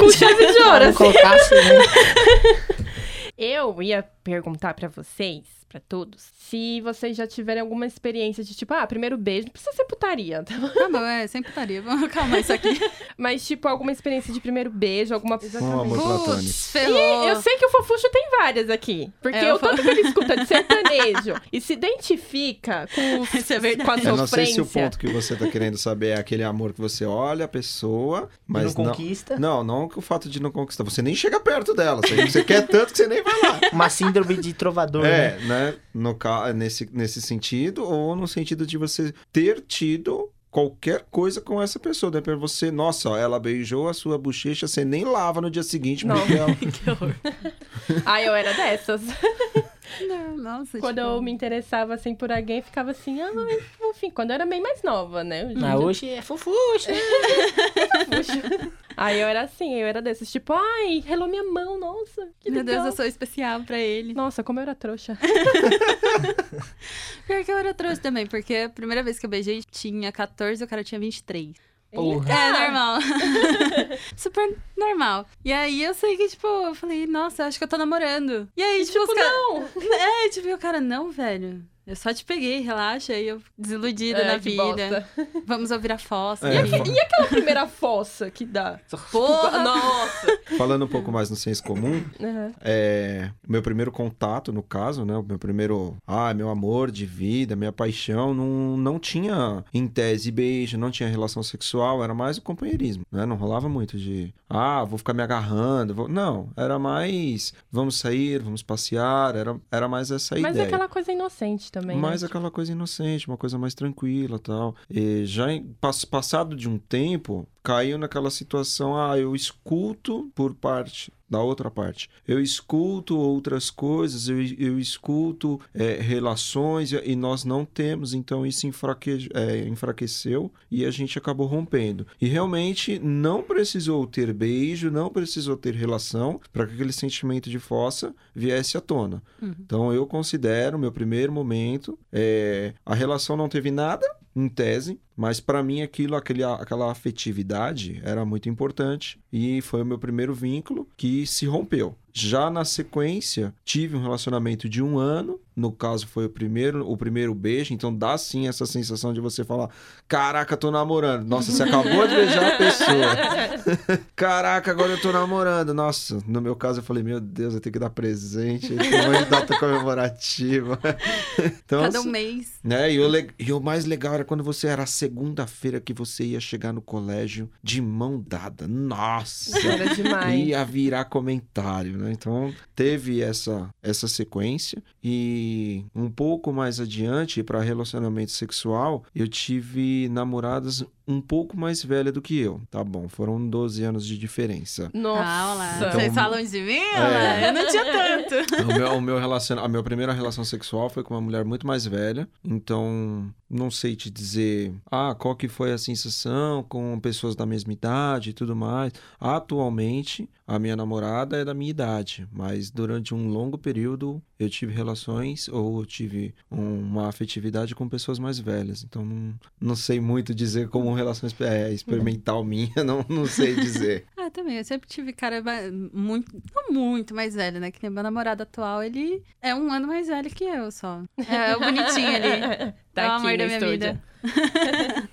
Com chave de ouro, não assim. colocasse, né? Eu ia perguntar pra vocês, pra todos, se vocês já tiverem alguma experiência de tipo, ah, primeiro beijo, não precisa ser putaria, tá bom? Tá é, sem putaria. Vamos *laughs* acalmar isso aqui. Mas, tipo, alguma experiência de primeiro beijo, alguma. Um amor platônico. Putz, ferrou. Eu sei que o Fofuxo tem várias aqui. Porque É, eu o tanto que ele escuta de *laughs* sertanejo e se identifica com, *laughs* os, Isso é verdade. com a Eu não sei se o sofrência. ponto que você tá querendo saber é aquele amor que você olha a pessoa, mas não não. conquista. Não, não que o fato de não conquistar. Você nem chega perto dela. Você, você quer tanto que você nem vai lá. Uma síndrome de trovador, né? É, né? No, ca- nesse, nesse sentido, ou no sentido de você ter tido qualquer coisa com essa pessoa. De repente você, nossa, ó, ela beijou a sua bochecha, você nem lava no dia seguinte, Não. porque ela... *laughs* Que horror. Ah, eu era dessas. Não, nossa, Quando tipo, eu me interessava assim por alguém, ficava assim, ai, enfim, quando eu era bem mais nova, né? Hoje em Mas dia- hoje é fofuxa. *laughs* *laughs* Aí eu era assim, eu era desses, tipo, ai, relou minha mão, nossa, que Meu Deus, legal. eu sou especial pra ele. Nossa, como eu era trouxa. *laughs* Pior que eu era trouxa também, porque a primeira vez que eu beijei tinha 14 e o cara tinha 23. Porra. É normal. *laughs* Super normal. E aí eu sei que, tipo, eu falei, nossa, acho que eu tô namorando. E aí, tipo, tipo, os caras. não. *laughs* É, tipo, e o cara, não, velho. Eu só te peguei, relaxa. E eu desiludida É, na vida. bosta. Vamos ouvir a fossa. É, e aí, fa- E aquela primeira fossa que dá? porra! Nossa. Falando um pouco mais no senso comum, Uhum. é, o meu primeiro contato, no caso, né? O meu primeiro, ah, meu amor de vida, minha paixão, não, não tinha, em tese, beijo, não tinha relação sexual, era mais o companheirismo, né? Não rolava muito de, ah, vou ficar me agarrando, vou... não, era mais, vamos sair, vamos passear, era, era mais essa Mas é ideia. aquela coisa inocente também. mais né? aquela coisa inocente, uma coisa mais tranquila tal. E já em, pass- passado de um tempo, caiu naquela situação, ah, eu escuto por parte da outra parte. Eu escuto outras coisas, eu, eu escuto é, relações e, nós não temos, então isso enfraque, é, enfraqueceu e a gente acabou rompendo. E realmente não precisou ter beijo, não precisou ter relação para que aquele sentimento de fossa viesse à tona. Então eu considero meu primeiro momento, é, a relação não teve nada, em tese, mas para mim aquilo, aquele, aquela afetividade era muito importante e foi o meu primeiro vínculo que se rompeu. Já na sequência, tive um relacionamento de um ano, no caso foi o primeiro, o primeiro beijo, então dá sim essa sensação de você falar: Caraca, tô namorando. Nossa, você acabou de beijar a pessoa. *laughs* Caraca, agora eu tô namorando. Nossa, no meu caso eu falei: Meu Deus, eu tenho que dar presente, um monte de data comemorativa. *laughs* então, Cada um assim, mês. né? E o, le- e o mais legal era quando você era segunda-feira que você ia chegar no colégio de mão dada. Nossa! Era demais. ia virar comentário, né? Então teve essa essa sequência e um pouco mais adiante para relacionamento sexual, eu tive namoradas um pouco mais velha do que eu. Tá bom, foram 12 anos de diferença. Nossa. Ah. Então- Vocês falam de mim? É. Eu não tinha tanto. *laughs* O meu, o meu relaciona... A minha primeira relação sexual foi com uma mulher muito mais velha, então não sei te dizer ah, qual que foi a sensação com pessoas da mesma idade e tudo mais. Atualmente, a minha namorada é da minha idade, mas durante um longo período eu tive relações ou eu tive um- uma afetividade com pessoas mais velhas. Então não, não sei muito dizer como relação é, experimental *laughs* minha, não, não sei dizer. *laughs* Ah, também. Eu sempre tive cara muito, não muito mais velho, né? Que nem meu namorado atual, ele é um ano mais velho que eu só. É, o bonitinho ali. *laughs* Tá é o aqui amor no da minha estúdio. vida.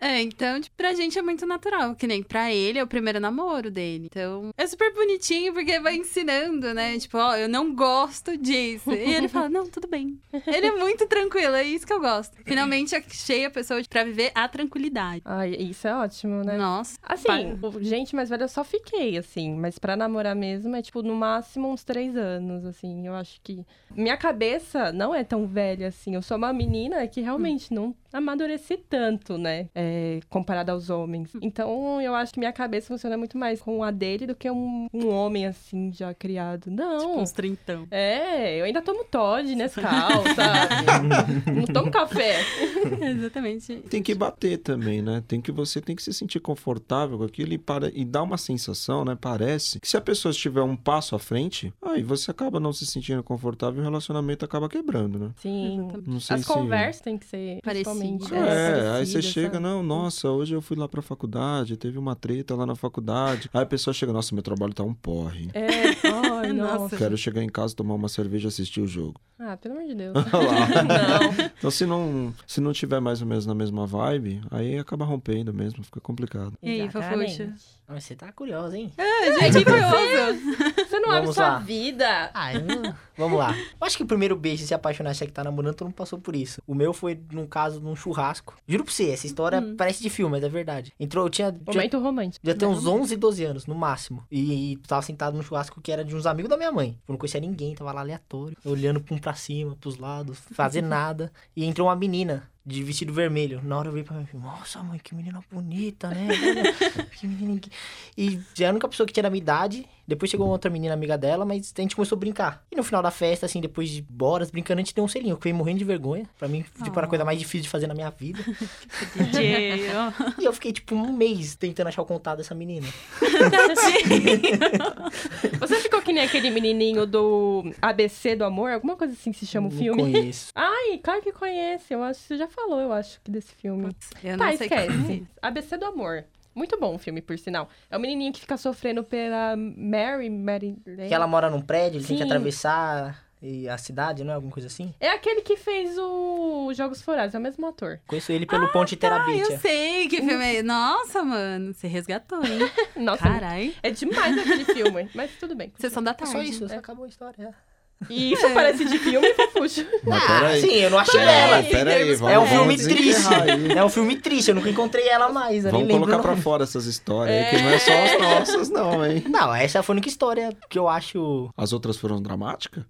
É, então, tipo, pra gente é muito natural. Que nem pra ele é o primeiro namoro dele. Então, é super bonitinho porque vai ensinando, né? Tipo, ó, eu não gosto disso. E ele fala, não, tudo bem. Ele é muito tranquilo, é isso que eu gosto. Finalmente achei a pessoa pra viver a tranquilidade. Ai, isso é ótimo, né? Nossa. Assim, gente mais velha eu só fiquei, assim. Mas pra namorar mesmo é, tipo, no máximo uns três anos, assim. Eu acho que... Minha cabeça não é tão velha, assim. Eu sou uma menina que realmente não amadureci tanto, né? É, comparada aos homens. Então, eu acho que minha cabeça funciona muito mais com a dele do que um, um homem, assim, já criado. Não. Tipo, uns trintão. É, eu ainda tomo Todd, Nescau, sabe? *laughs* não tomo café. *laughs* Exatamente. Tem que bater também, né? Tem que você tem que se sentir confortável com aquilo e, para, e dá uma sensação, né? Parece que se a pessoa estiver um passo à frente, aí você acaba não se sentindo confortável e o relacionamento acaba quebrando, né? Sim. Não sei As se conversas têm que ser Parecidas. É, aí você parecidas, chega, sabe? Não, nossa, hoje eu fui lá pra faculdade, teve uma treta lá na faculdade. Aí a pessoa chega, nossa, meu trabalho tá um porre. É, ai, *laughs* Nossa. Quero chegar em casa, tomar uma cerveja e assistir o jogo. Ah, pelo amor de Deus. Olha lá. *laughs* não. Então, se não, se não tiver mais ou menos na mesma vibe, aí acaba rompendo mesmo, fica complicado. E aí, fofuxa? Mas você tá curiosa, hein? É, gente, curioso. Você não abre Vamos sua lá. vida. Ah, eu não- vamos lá. Eu acho que o primeiro beijo, se apaixonar, se é que tá namorando, todo mundo passou por isso. O meu foi, num caso, num churrasco. Juro pra você, essa história parece de filme, mas é verdade. Entrou, eu tinha... tinha Momento romântico. Já tem uns 11, 12 anos, no máximo. E, tava sentado num churrasco que era de uns amigos da minha mãe. Eu não conhecia ninguém, tava lá aleatório. Olhando pra um pra cima, pros lados, fazer *laughs* nada. E entrou uma menina de vestido vermelho. Na hora eu vi pra mim, nossa mãe, que menina bonita, né? *laughs* Que menina... que-" E já era a única pessoa que tinha da minha idade. Depois chegou uma outra menina amiga dela, mas a gente começou a brincar. E no final da festa, assim, depois de horas brincando, a gente deu um selinho. Eu fiquei morrendo de vergonha. Pra mim, tipo, era a coisa mais difícil de fazer na minha vida. DJ. E eu fiquei, tipo, um mês tentando achar o contato dessa menina. *laughs* Você ficou que nem aquele menininho do ABC do Amor? Alguma coisa assim se chama o Não filme? conheço. Ai, claro que conhece. Eu acho que você já falou, eu acho, que desse filme. Eu não Tá, sei qual *clears throat* é. esquece. ABC do Amor. Muito bom o filme, por sinal. É o menininho que fica sofrendo pela Mary, Mary. Que ela mora num prédio, ele tem que Sim. atravessar e a cidade, não é? Alguma coisa assim? É aquele que fez o Jogos Forazes, é o mesmo ator. Conheço ele pelo Ponte Ah, Terabithia. eu sei que filme é. Nossa, mano, você resgatou, hein? *laughs* Nossa, Carai. é demais aquele filme, mas tudo bem. Sessão da É tarde. só isso, só acabou a história. É. E isso parece de filme, *laughs* fofuxo. Ah, sim, eu não achei Peraí, ela. peraí, vamos, É um vamos filme triste. aí. É um filme triste, eu nunca encontrei ela mais. Eu Vamos colocar pra fora essas histórias aí, que não é só as nossas, não, hein? Não, essa foi a única história que eu acho. As outras foram dramáticas?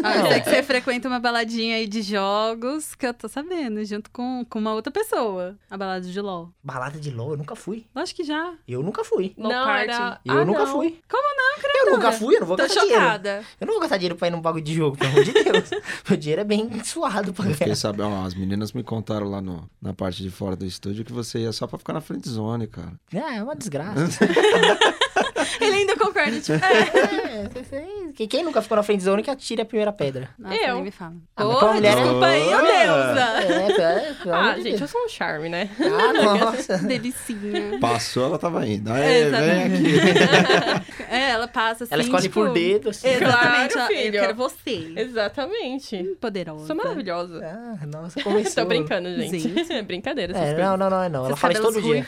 Ah, eu sei que você frequenta uma baladinha aí de jogos que eu tô sabendo, junto com, com uma outra pessoa. A balada de LOL. Balada de LOL, eu nunca fui. Lógico que já. Eu nunca fui. Low não, party. era... Eu Ah, nunca não. fui. Como não, criatura? Eu nunca fui, eu não vou Tô gastar dinheiro. chocada. Eu não vou gastar dinheiro pra ir num bagulho de jogo, pelo amor de Deus. *laughs* Meu dinheiro é bem suado pra Eu ganhar. sabendo, ó, as meninas me contaram lá no, na parte de fora do estúdio que você ia só pra ficar na frente zone, cara. Ah, é uma desgraça. *laughs* *laughs* Ele ainda concorda, tipo, é. é, quem nunca ficou na friend zone que atire a primeira pedra. Nossa, Eu. nem me fala. Ah, pra mulher é- desculpa aí, Ah. deusa. É, é, Ah, gente, Deus. eu sou um charme, né? Ah, *laughs* nossa. Delicinha. Passou, ela tava indo. Aê, vem aqui. *laughs* É, ela passa assim, Ela escolhe tipo... por dedo, assim. Exatamente, Claro, ó, eu filho. quero você. Exatamente. Poderosa. Sou maravilhosa. Ah, nossa, começou. Tô brincando, gente. Gente. Brincadeira, É, não, não, não, é não. Ela fala isso todo dia.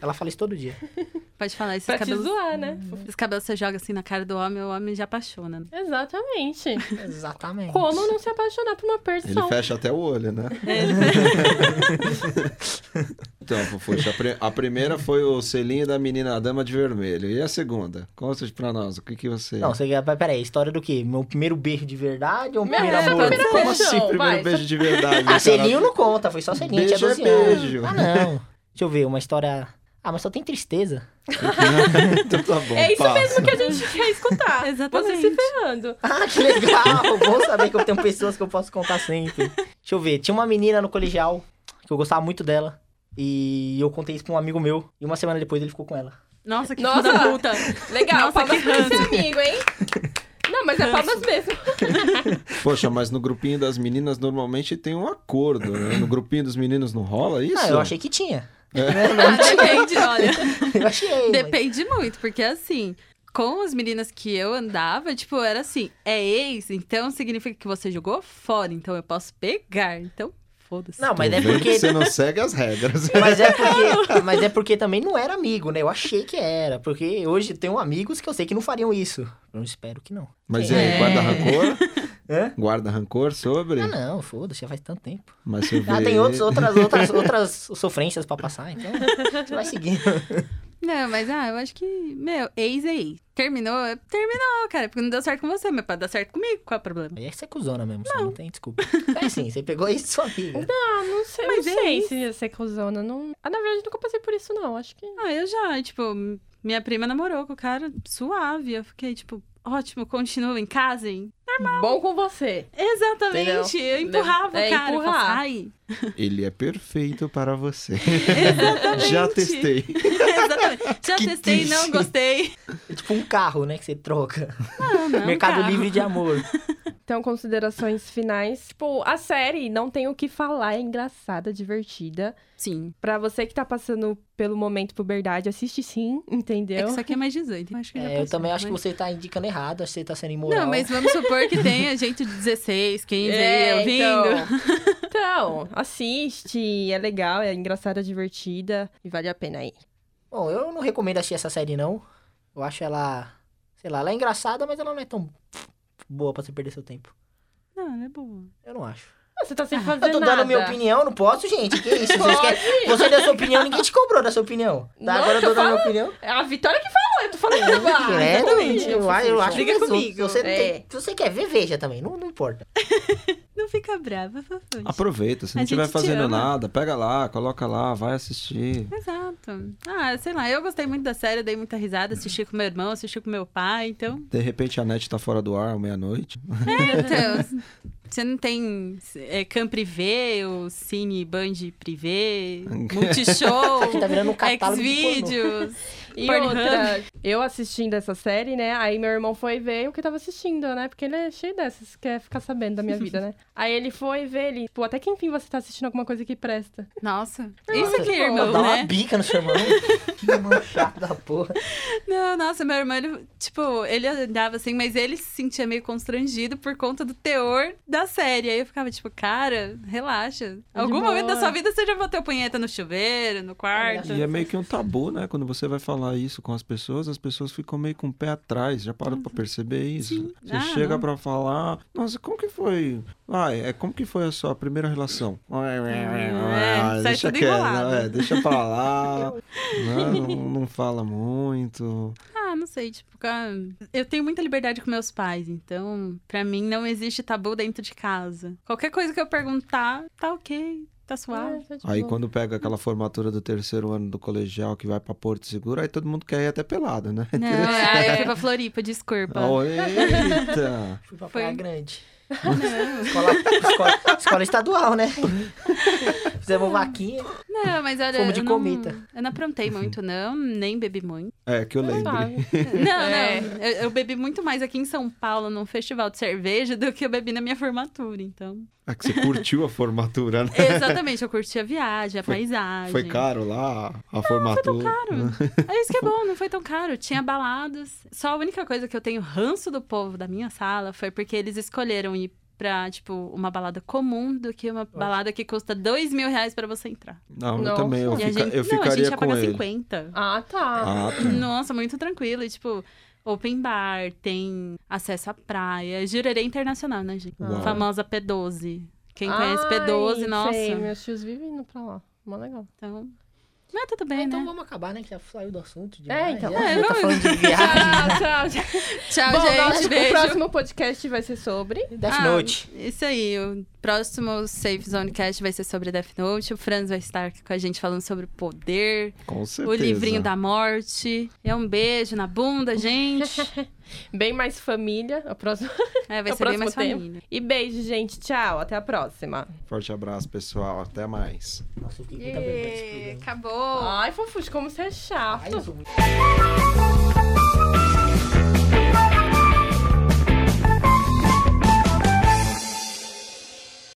Ela fala isso todo dia. Pode falar, esses Pra te cabelos. zoar, né? Esses cabelos você joga assim na cara do homem, o homem já apaixona. né? Exatamente. *laughs* Exatamente. Como não se apaixonar por uma Ele pessoa? fecha até o olho, né? *laughs* Então, Fofuxa, a, pri- a primeira foi o selinho da menina a dama de vermelho. E a segunda? Conta pra nós, o que que você... Não, você quer. Peraí, história do quê? Meu primeiro beijo de verdade ou Minha primeiro amor? primeira Como assim, primeiro vai, beijo de verdade? Ah, cara? selinho não conta, foi só selinho, tinha Beijo é 12 anos. beijo. Ah, não. Deixa eu ver, uma história. Ah, mas só tem tristeza. *laughs* então tá bom, É isso passa. mesmo que a gente quer escutar. Exatamente. Você se ferrando. Ah, que legal! Bom saber que eu tenho pessoas que eu posso contar sempre. Deixa eu ver, tinha uma menina no colegial que eu gostava muito dela. E eu contei isso pra um amigo meu. E uma semana depois ele ficou com ela. Nossa, que Nossa. puta. Legal, Nossa, palmas que pra esse amigo, hein? Não, mas é palmas mesmo. *laughs* Poxa, mas no grupinho das meninas normalmente tem um acordo, né? No grupinho dos meninos não rola isso? Ah, eu achei que tinha. Ah, depende, olha. *laughs* Eu achei. mas- Depende muito, porque assim, com as meninas que eu andava, tipo, era assim, é ex, então significa que você jogou fora, então eu posso pegar. Então, foda-se. Não, mas Tô é porque. que você não segue as regras. *laughs* Mas é porque, *laughs* mas é porque também não era amigo, né? Eu achei que era. Porque hoje eu tenho amigos que eu sei que não fariam isso. Eu espero que não. Mas e É. aí, guarda rancor? Hã? Guarda rancor sobre? Ah, não, foda-se, já faz tanto tempo. Mas você vê... Ah, tem outros, outras, *laughs* outras, outras sofrências pra passar, então você vai seguindo. Não, mas ah, eu acho que, meu, ex é ex. Terminou, é- terminou, cara, porque não deu certo com você, mas pode dar certo comigo, qual é o problema? Aí é que você é cuzona mesmo, só não tem desculpa. É sim, você pegou isso de sua amiga. Ah, não sei, Mas não é sei isso. se ia ser cuzona. Não... Ah, na verdade, nunca passei por isso, não. Acho que. Ah, eu já, tipo, minha prima namorou com o cara suave, eu fiquei, tipo, ótimo, continua em hein? Bom com você. Exatamente, eu empurrava É, o cara, empurrar. falava, ai, Ele é perfeito para você. *laughs* exatamente. Já testei. *laughs* Exatamente. Já Que testei, não triste. gostei. É tipo um carro, né, que você troca. Não, não, *laughs* Mercado carro. Livre de amor. Então, considerações finais. Tipo, a série não tem o que falar, é engraçada, divertida. Sim. Pra você que tá passando pelo momento puberdade, assiste sim, É entendeu? que isso aqui é mais 18. Eu, acho que É, eu passou, também acho que mas- você tá indicando errado, acho que você tá sendo imoral. Não, mas vamos supor que tenha gente de 16, 15 É, aí ouvindo. Então, então, assiste, é legal, é engraçada, divertida e vale a pena aí. Bom, eu não recomendo assistir essa série, não. Eu acho ela, sei lá, ela é engraçada, mas ela não é tão boa pra você perder seu tempo. Não, ela é boa. Eu não acho. Ah, Você tá sem fazer Eu tô nada. dando minha opinião, não posso, gente. Que isso? Vocês querem... Você deu sua opinião, ninguém te cobrou da sua opinião. Tá, Não, agora eu tô eu dando minha opinião. É a Vitória que falou, eu tô falando. É, exatamente. eu, acho- eu acho que comigo. Você, É. tem- se você quer ver, veja também. Não, não importa. *laughs* Não fica brava, Fafute. Aproveita, se não estiver fazendo ama. nada, pega lá, coloca lá, vai assistir. Exato. Ah, sei lá, eu gostei muito da série, dei muita risada, assisti com meu irmão, assisti com meu pai, então. De repente a net tá fora do ar, meia-noite. *laughs* Então, você não tem é, Cam Privé, o Cine Band Privé, *laughs* Multishow, tá virando E Pornhub. outra, eu assistindo essa série, né? Aí meu irmão foi ver o que eu tava assistindo, né? Porque ele é cheio dessas, quer ficar sabendo da minha vida, né? *laughs* Aí ele foi ver, ele, pô, até que enfim você tá assistindo alguma coisa que presta. Nossa, isso aqui, irmão, Dá uma né? bica no seu irmão. *laughs* que irmão chato da porra. Não, nossa, meu irmão, ele, tipo, ele andava assim, mas ele se sentia meio constrangido por conta do teor da série. Aí eu ficava, tipo, cara, relaxa. de Algum momento da boa. sua vida você já bateu punheta no chuveiro, no quarto. E é meio que um tabu, né? Quando você vai falar isso com as pessoas, as pessoas ficam meio com o pé atrás. Já parou pra perceber isso? Sim. Você Ah, chega pra falar, nossa, como que foi? Ah, é como que foi a sua primeira relação? É, sai deixa quieto, enrolado. é, deixa pra lá. não, não, não fala muito. Ah, não sei, tipo, eu tenho muita liberdade com meus pais, então, pra mim não existe tabu dentro de casa. Qualquer coisa que eu perguntar, tá ok, tá suave. Ah, tá de Aí boa. quando pega aquela formatura do terceiro ano do colegial que vai pra Porto Seguro, aí todo mundo quer ir até pelado, né? Não, *laughs* aí eu fui pra Floripa, desculpa. Oh, eita! Fui pra Foi. Praia Grande. Não. Escola, escola, escola estadual, né? Fizemos vaquinha. Não, mas olha, Fomos de eu não, cometa. eu não aprontei muito, não, nem bebi muito. É, que eu lembre. Sabe? *laughs* Não, É. não, eu, eu bebi muito mais aqui em São Paulo, num festival de cerveja, do que eu bebi na minha formatura, então... É que você curtiu a formatura, né? Exatamente, eu curti a viagem, a Foi- paisagem. Foi caro lá, a formatura. Caro. *laughs* É isso que é bom, não foi tão caro. Tinha baladas. Só a única coisa que eu tenho ranço do povo da minha sala foi porque eles escolheram ir pra, tipo, uma balada comum do que uma balada que custa dois mil reais pra você entrar. Não, eu Nossa. também. Eu, e a fica- gente, eu não, a ficaria gente ia pagar ele. 50. Ah, tá. Ah, tá. Nossa, muito tranquilo. E, tipo, open bar, tem acesso à praia. Jurerê Internacional, né, gente? Uau. Famosa P12. Quem conhece Ai, P12, nossa. Sei, meus tios vivem indo pra lá. Mó legal. Então, mas tudo bem, É, então né? vamos acabar, né? Que já saiu do assunto. É, demais. então. *laughs* Já, É, já tá falando de viagem. *laughs* Tchau, tchau. Tchau, Bom, gente. nosso beijo. próximo podcast vai ser sobre... Death Ah, Note. Isso aí, o próximo Safe Zone Cast vai ser sobre Death Note. O Franz vai estar aqui com a gente falando sobre poder, Com certeza. o livrinho da morte. É um beijo na bunda, gente. *laughs* Bem mais família. O próximo... *laughs* É, vai *laughs* ser bem mais tema. família. E beijo, gente. Tchau. Até a próxima. Forte abraço, pessoal. Até mais. Nossa, eu fiquei. Acabou. Ai, Fofuxo, como você é chato. Ai, eu sou muito...